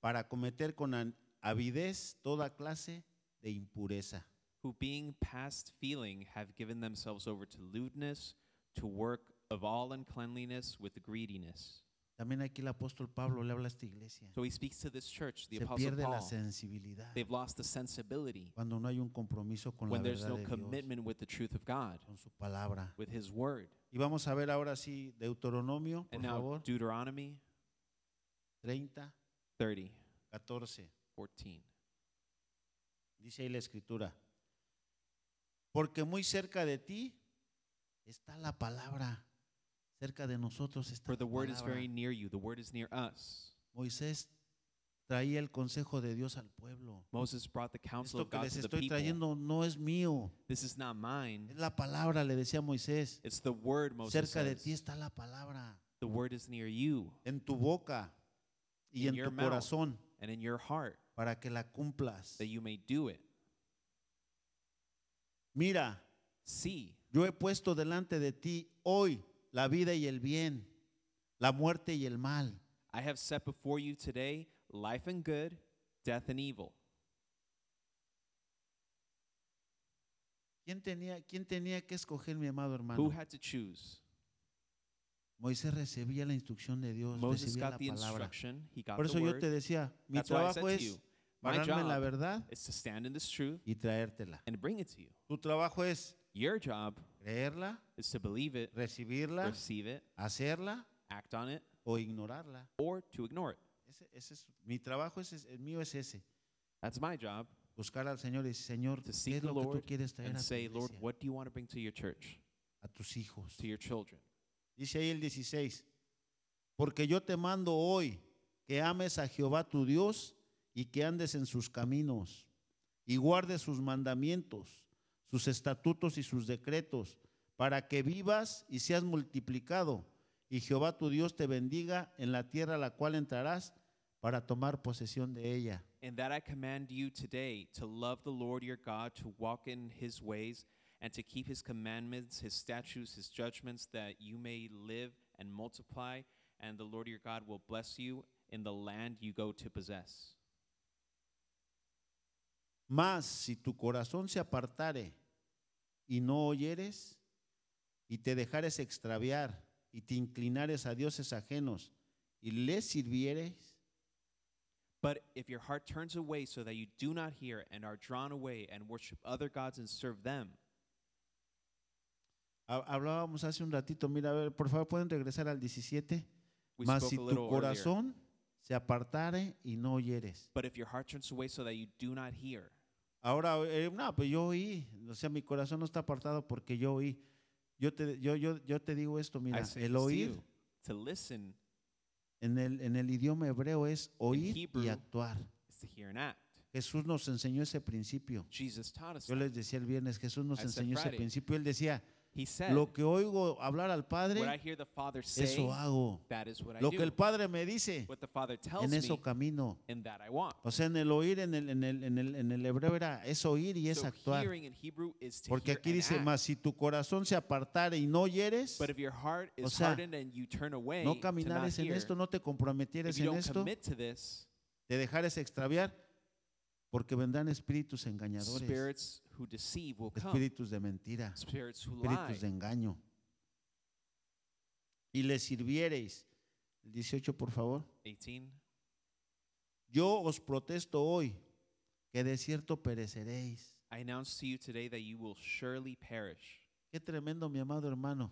S1: para cometer con avidez toda clase de impureza.
S2: who being past feeling have given themselves over to lewdness, to work of all uncleanliness with greediness.
S1: También aquí el apóstol Pablo le habla a esta iglesia.
S2: So he speaks to this church, the
S1: Se
S2: Apostle
S1: pierde la
S2: Paul.
S1: sensibilidad
S2: They've lost the sensibility
S1: cuando no hay un compromiso con la
S2: when there's
S1: verdad
S2: no
S1: de Dios,
S2: commitment with the truth of God,
S1: con su palabra.
S2: with His Word.
S1: Y vamos a ver ahora sí Deuteronomio, por
S2: And now
S1: favor,
S2: Deuteronomy
S1: 30,
S2: 30,
S1: 14.
S2: 14.
S1: Dice ahí la escritura. Porque muy cerca de ti está la palabra. Cerca de nosotros está
S2: For the
S1: la
S2: Word is
S1: palabra.
S2: very near you, the Word is near us.
S1: Moisés traía el consejo de Dios al pueblo.
S2: Moses brought the counsel
S1: Esto
S2: of
S1: que
S2: God
S1: les
S2: to the
S1: estoy
S2: people.
S1: trayendo no es mío.
S2: This is not mine.
S1: Es la palabra, le decía Moisés.
S2: It's the Word, Moses
S1: Cerca de
S2: says.
S1: ti está la palabra.
S2: The Word is near you
S1: En tu boca y
S2: In
S1: en
S2: your
S1: tu
S2: mouth.
S1: corazón
S2: and in your heart,
S1: para que la cumplas.
S2: that you may do it.
S1: Mira,
S2: See,
S1: yo he puesto delante de ti hoy la vida y el bien, la muerte y el mal.
S2: I have set before you today life and good, death and evil.
S1: ¿Quién tenía, quién tenía que escoger, mi amado
S2: Who
S1: hermano?
S2: had to choose?
S1: Moisés recibía la instrucción de Dios,
S2: Moses
S1: recibía
S2: got
S1: la
S2: the
S1: palabra.
S2: instruction. He got
S1: Por
S2: the
S1: eso yo
S2: word.
S1: te decía, mi
S2: That's why I said
S1: trabajo
S2: to
S1: es
S2: you, my
S1: pararme en la
S2: job
S1: verdad
S2: is to stand in this truth
S1: y traértela.
S2: and bring it to you.
S1: Tu trabajo es
S2: Your job
S1: creerla,
S2: is to believe it,
S1: recibirla,
S2: receive it,
S1: hacerla
S2: act on it,
S1: o ignorarla.
S2: or to ignore it.
S1: Ese, ese es, mi trabajo es, es- el mío es ese.
S2: That's my job
S1: Buscar al Señor y decir, Señor,
S2: to
S1: ¿qué
S2: seek
S1: es
S2: the
S1: lo que tú
S2: Lord
S1: quieres traer
S2: and
S1: a tu
S2: say, Lord,
S1: iglesia,
S2: what do you want to bring to your church,
S1: a tus hijos?
S2: to your children?
S1: Dice ahí el 16, porque yo te mando hoy que ames a Jehová tu Dios y que andes en sus caminos y guardes sus mandamientos, sus estatutos y sus decretos, para que vivas y seas multiplicado y Jehová tu Dios te bendiga en la tierra a la cual entrarás para tomar posesión de ella.
S2: And that I command you today to love the Lord your God, to walk in his ways, and to keep his commandments, his statutes, his judgments, that you may live and multiply, and the Lord your God will bless you in the land you go to possess.
S1: Mas si tu corazón se apartare y no oyeres, y te dejares extraviar, y te inclinares a dioses ajenos, y les sirvieres,
S2: But if your heart turns away so that you do not hear and are drawn away and worship other gods and serve them,
S1: ha- hablábamos hace un ratito, mira, a ver, por favor, pueden regresar al 17.
S2: we
S1: Mas si tu
S2: earlier.
S1: corazón se apartare y no oyeres.
S2: But if your heart turns away so that you do not hear,
S1: Ahora, eh, no, pues yo oí, o sea, mi corazón no está apartado porque yo oí. Yo te, yo, yo, yo te digo esto, mira, el oír
S2: to listen
S1: en el, en el idioma hebreo es oír
S2: Hebrew,
S1: y actuar.
S2: is to hear and act.
S1: Jesús nos enseñó ese principio.
S2: Jesus taught us
S1: Yo les decía el viernes, Jesús nos
S2: I
S1: enseñó ese
S2: Friday.
S1: principio. Él decía,
S2: He said,
S1: lo que oigo hablar al
S2: What I
S1: Padre,
S2: hear the Father say,
S1: eso hago.
S2: that is what I
S1: Lo
S2: do.
S1: que el Padre me dice,
S2: what the Father tells
S1: en eso
S2: me,
S1: camino.
S2: and that I want.
S1: O sea, en el oír, en el, en el, en el, en el hebreo era es oír y es
S2: so
S1: actuar.
S2: hearing in Hebrew is to
S1: Porque aquí dice, más si tu corazón se apartare y no oyeres,
S2: But if your heart
S1: O
S2: is
S1: sea,
S2: hardened and you turn away
S1: no caminares en
S2: hear,
S1: esto, no te comprometieres en esto,
S2: this,
S1: te dejares extraviar, porque vendrán espíritus engañadores,
S2: spirits who deceive will come.
S1: espíritus de mentira,
S2: Spirits who lie.
S1: espíritus de engaño. Y les sirviereis. El 18, por favor.
S2: 18.
S1: Yo os protesto hoy que de cierto pereceréis.
S2: I announce to you today that you will surely perish.
S1: Qué tremendo, mi amado hermano.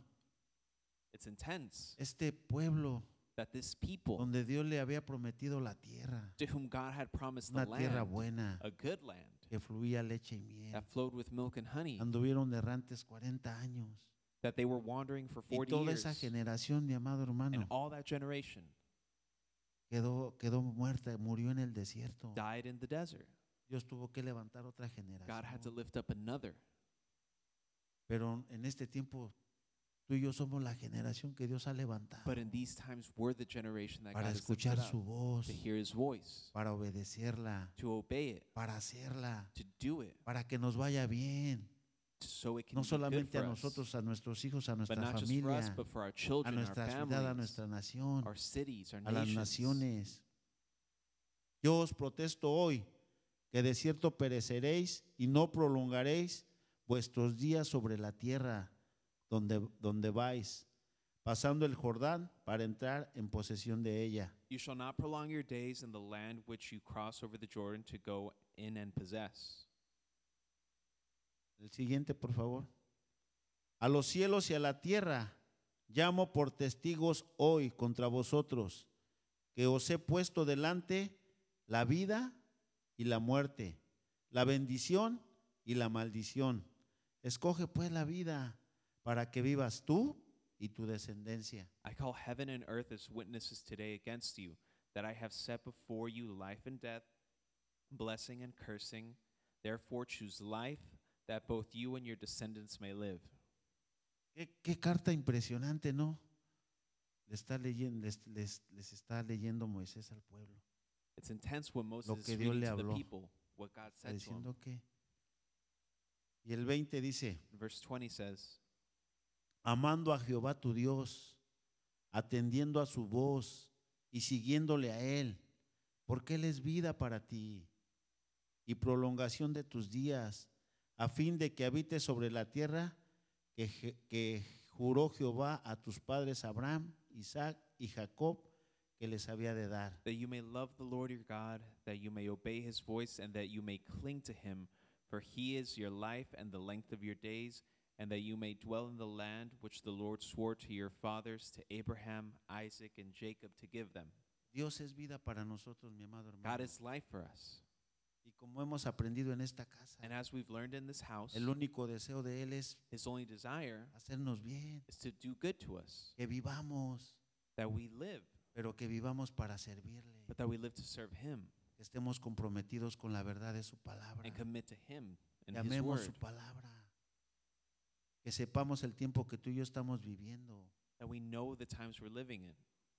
S2: It's intense
S1: Este pueblo
S2: that this people
S1: donde Dios le había prometido la tierra,
S2: to whom God had promised the
S1: una tierra
S2: land,
S1: buena
S2: a good land
S1: que fluía leche y miel.
S2: that flowed with milk and honey,
S1: Anduvieron errantes 40 años.
S2: that they were wandering for
S1: Y
S2: 40
S1: toda
S2: years.
S1: esa generación, mi amado
S2: And
S1: hermano,
S2: all that generation
S1: quedó, quedó muerta, murió en el desierto.
S2: died in the desert.
S1: Dios tuvo que levantar otra
S2: God had to
S1: generación.
S2: lift up another.
S1: Pero en este tiempo, tú y yo somos la generación que Dios ha levantado
S2: But in these times, we're the generation that
S1: para
S2: God has lifted
S1: escuchar
S2: up
S1: su voz,
S2: to hear His voice,
S1: para obedecerla,
S2: to obey it,
S1: para hacerla,
S2: to do it,
S1: para que nos vaya bien.
S2: so it can
S1: No
S2: be good
S1: solamente a
S2: for us.
S1: nosotros, a nuestros hijos, a
S2: But
S1: nuestra
S2: not just for us,
S1: familia,
S2: but for our
S1: a
S2: children, our
S1: nuestra ciudad, a
S2: families,
S1: nuestra nación,
S2: our cities, our
S1: a las
S2: nations.
S1: naciones. Yo os protesto hoy que de cierto pereceréis y no prolongaréis vuestros días sobre la tierra donde, donde vais, pasando el Jordán para entrar en posesión de ella.
S2: You shall not prolong your days in the land which you cross over the Jordan to go in and possess.
S1: El siguiente, por favor. A los cielos y a la tierra llamo por testigos hoy contra vosotros, que os he puesto delante la vida y la muerte, la bendición y la maldición. Escoge pues la vida para que vivas tú y tu descendencia.
S2: I call heaven and earth as witnesses today against you, that I have set before you life and death, blessing and cursing. Therefore choose life, that both you and your descendants may live.
S1: Qué, qué carta impresionante, ¿no? Le está leyendo, les, les- les está leyendo Moisés al pueblo.
S2: It's intense when Moses
S1: Lo
S2: is
S1: que Dios
S2: reading
S1: le
S2: to the
S1: habló.
S2: people what God
S1: Está
S2: said to him.
S1: diciendo que. Y el 20 dice,
S2: Verse 20 says,
S1: amando a Jehová tu Dios, atendiendo a su voz y siguiéndole a Él, porque Él es vida para ti y prolongación de tus días, a fin de que habite sobre la tierra que, que juró Jehová a tus padres Abraham, Isaac y Jacob que les había de dar.
S2: that you may love the Lord your God, that you may obey his voice, and that you may cling to him. For he is your life and the length of your days, and that you may dwell in the land which the Lord swore to your fathers, to Abraham, Isaac, and Jacob, to give them.
S1: Dios es vida para nosotros, mi amado hermano.
S2: God is life for us.
S1: Y como hemos aprendido en esta casa,
S2: And as we've learned in this house,
S1: el único deseo de Él es
S2: his only desire
S1: hacernos bien,
S2: is to do good to us,
S1: que vivamos,
S2: that we live,
S1: pero que vivamos para servirle,
S2: but that we live to serve him.
S1: Que estemos comprometidos con la verdad de su palabra,
S2: and commit to him and his
S1: amemos
S2: word,
S1: su palabra, que sepamos el tiempo que tú y yo estamos viviendo.
S2: that we know the times we're living in.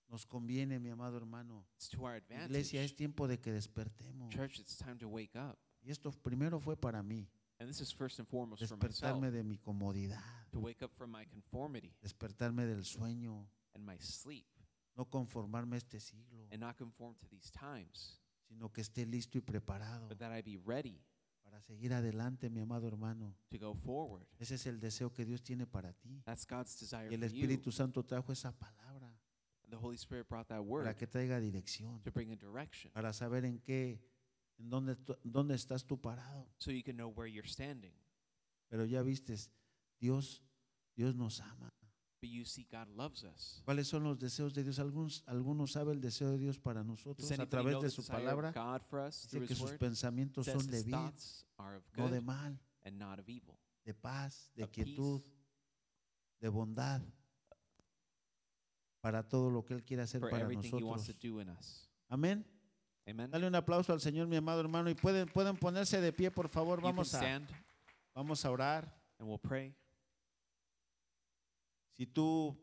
S1: Nos conviene, mi amado hermano.
S2: It's to our advantage.
S1: Iglesia, es tiempo de que despertemos.
S2: Church, it's time to wake up.
S1: Y esto primero fue para mí,
S2: And this is first and foremost for myself.
S1: despertarme de mi comodidad,
S2: To wake up from my conformity
S1: despertarme del sueño,
S2: and my sleep
S1: no conformarme a este siglo,
S2: and not conform to these times,
S1: sino que esté listo y preparado
S2: but that I be ready
S1: para seguir adelante, mi amado hermano.
S2: to go forward.
S1: Ese es el deseo que Dios tiene para ti.
S2: That's God's desire
S1: Y el. Espíritu Santo trajo esa palabra
S2: the Holy Spirit brought that
S1: para
S2: word
S1: que traiga dirección,
S2: to bring a direction
S1: para saber en qué, en dónde, dónde estás tú parado.
S2: so you can know where you're standing.
S1: Pero ya vistes, Dios, Dios nos ama.
S2: But you see, God loves us.
S1: ¿Cuáles son los deseos de Dios? Algunos, algunos sabe el deseo de Dios para nosotros a través de su palabra. Dice que sus pensamientos son de bien, no de mal, de paz, de quietud, de bondad, para todo lo que Él quiere hacer para nosotros. Amén. Dale un aplauso al Señor, mi amado hermano, y pueden, pueden ponerse de pie, por favor. Vamos a, vamos a orar.
S2: and we'll pray.
S1: Si tú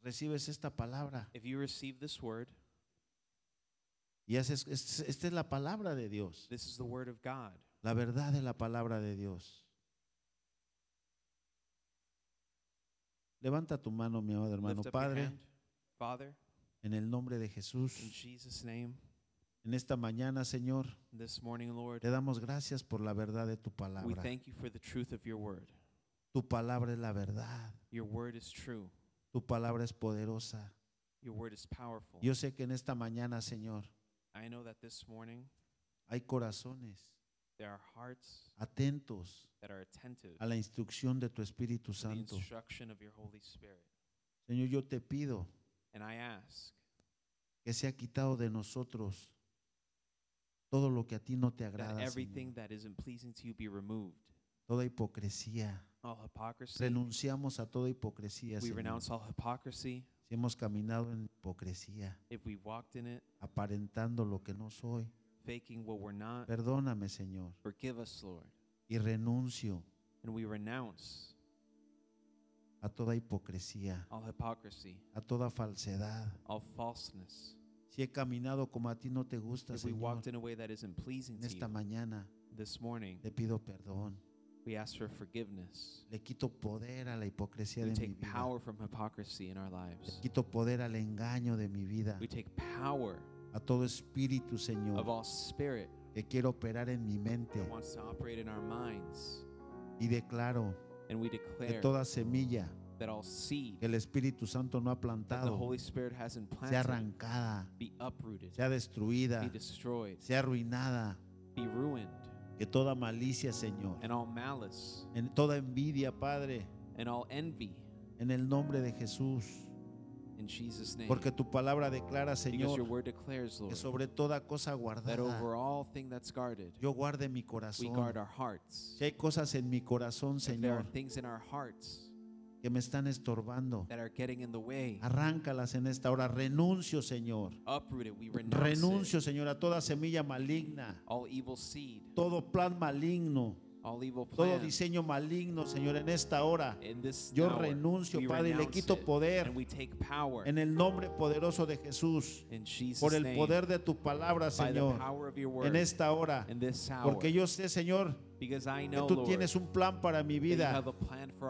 S1: recibes esta palabra
S2: If you receive this word,
S1: y haces, es- esta es la palabra de Dios,
S2: this is the word of God.
S1: la verdad de la palabra de Dios. Levanta tu mano, mi amado hermano.
S2: Lift
S1: Padre,
S2: hand. Father,
S1: en el nombre de
S2: in
S1: Jesús,
S2: Jesus' name,
S1: en esta mañana, Señor,
S2: this morning, Lord,
S1: te damos gracias por la verdad de tu
S2: we
S1: palabra.
S2: thank you for the truth of your word.
S1: Tu palabra es la verdad.
S2: Your word is true.
S1: Tu palabra es poderosa.
S2: Your word is powerful.
S1: Yo sé que en esta mañana, Señor,
S2: I know that this morning
S1: hay corazones
S2: there are hearts
S1: atentos
S2: that are attentive
S1: a la instrucción de tu Espíritu
S2: to the
S1: Santo.
S2: instruction of your Holy Spirit.
S1: Señor, yo te pido
S2: And I ask
S1: que sea quitado de nosotros todo lo que a ti no te
S2: that
S1: agrada,
S2: everything that isn't pleasing to you be removed.
S1: toda hipocresía.
S2: All hypocrisy.
S1: Renunciamos a toda hipocresía,
S2: We
S1: Señor.
S2: renounce all hypocrisy.
S1: Si hemos caminado en hipocresía,
S2: If we walked in it,
S1: aparentando lo que no soy,
S2: faking what we're not,
S1: perdóname, Señor,
S2: forgive us, Lord.
S1: y renuncio
S2: And we renounce
S1: a toda hipocresía,
S2: all hypocrisy,
S1: a toda falsedad.
S2: all falseness.
S1: Si he caminado como a ti no te gusta,
S2: If we
S1: Señor,
S2: walked in a way that isn't pleasing
S1: en
S2: to
S1: esta
S2: you
S1: mañana
S2: this morning,
S1: te pido perdón.
S2: We ask for forgiveness.
S1: Le quito poder a la hipocresía
S2: We
S1: de mi
S2: take
S1: vida.
S2: power from hypocrisy in our
S1: Le
S2: lives.
S1: quito poder al engaño de mi vida.
S2: We take power
S1: A todo espíritu,
S2: of
S1: Señor,
S2: all spirit
S1: que quiere operar en mi mente.
S2: that wants to operate in our minds.
S1: Y declaro
S2: And we
S1: que
S2: declare
S1: toda semilla
S2: that all seed
S1: que el Espíritu Santo no ha
S2: that the
S1: plantado
S2: Holy Spirit hasn't
S1: sea
S2: planted
S1: arrancada,
S2: be uprooted,
S1: sea destruida,
S2: be destroyed,
S1: sea arruinada.
S2: be ruined,
S1: Que toda malicia, Señor,
S2: and all malice
S1: en toda envidia, Padre,
S2: and all envy
S1: en el nombre de Jesús.
S2: in Jesus' name.
S1: Porque tu palabra declara,
S2: Because your
S1: Señor,
S2: word declares, Lord,
S1: que sobre toda cosa
S2: that
S1: guardada,
S2: over all thing that's guarded,
S1: yo guarde mi
S2: we
S1: corazón.
S2: guard our hearts.
S1: Si hay cosas en mi corazón,
S2: If there are
S1: Señor,
S2: things in our hearts
S1: que me están estorbando,
S2: that are getting in the way,
S1: arráncalas en esta hora. Renuncio, Señor.
S2: uproot it. We renounce
S1: Renuncio,
S2: it.
S1: Señor, a toda semilla maligna,
S2: all evil seed,
S1: todo plan maligno,
S2: all evil
S1: todo diseño maligno, Señor, en esta hora. Yo
S2: hour,
S1: renuncio, Padre, y le quito
S2: it,
S1: poder
S2: power
S1: en el nombre poderoso de Jesús, por el
S2: name,
S1: poder de tu palabra, Señor,
S2: word
S1: en esta hora. Porque yo sé, Señor,
S2: because I
S1: que tú tienes un plan para mi vida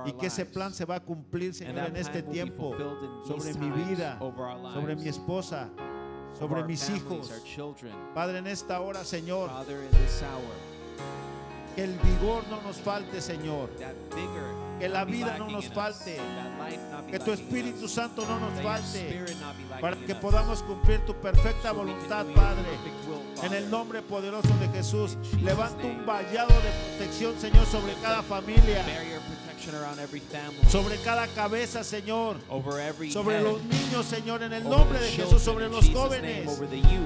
S1: y que ese plan se va a cumplir, Señor, en este tiempo sobre mi vida, sobre mi esposa, sobre mis hijos. Padre, en esta hora, Señor, Que el vigor no nos falte, Señor. Que la vida no nos falte. Que tu Espíritu Santo no nos falte. Para que podamos cumplir tu perfecta voluntad, Padre. En el nombre poderoso de Jesús, levanta un vallado de protección, Señor, sobre cada familia, sobre cada cabeza, Señor, sobre los niños, Señor, en el nombre de Jesús, sobre los jóvenes.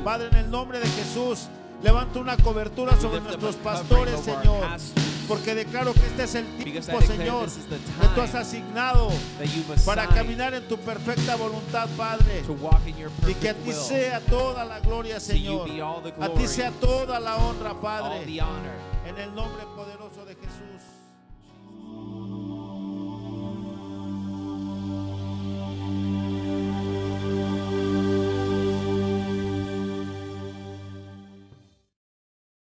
S1: Padre, en el nombre de Jesús, levanta una cobertura sobre nuestros pastores, Señor, porque declaro que este es el tiempo, Señor, que tú has asignado para caminar en tu perfecta voluntad, Padre. Y que a ti sea toda la gloria, Señor. A ti sea toda la honra, Padre. En el nombre poderoso de Jesús.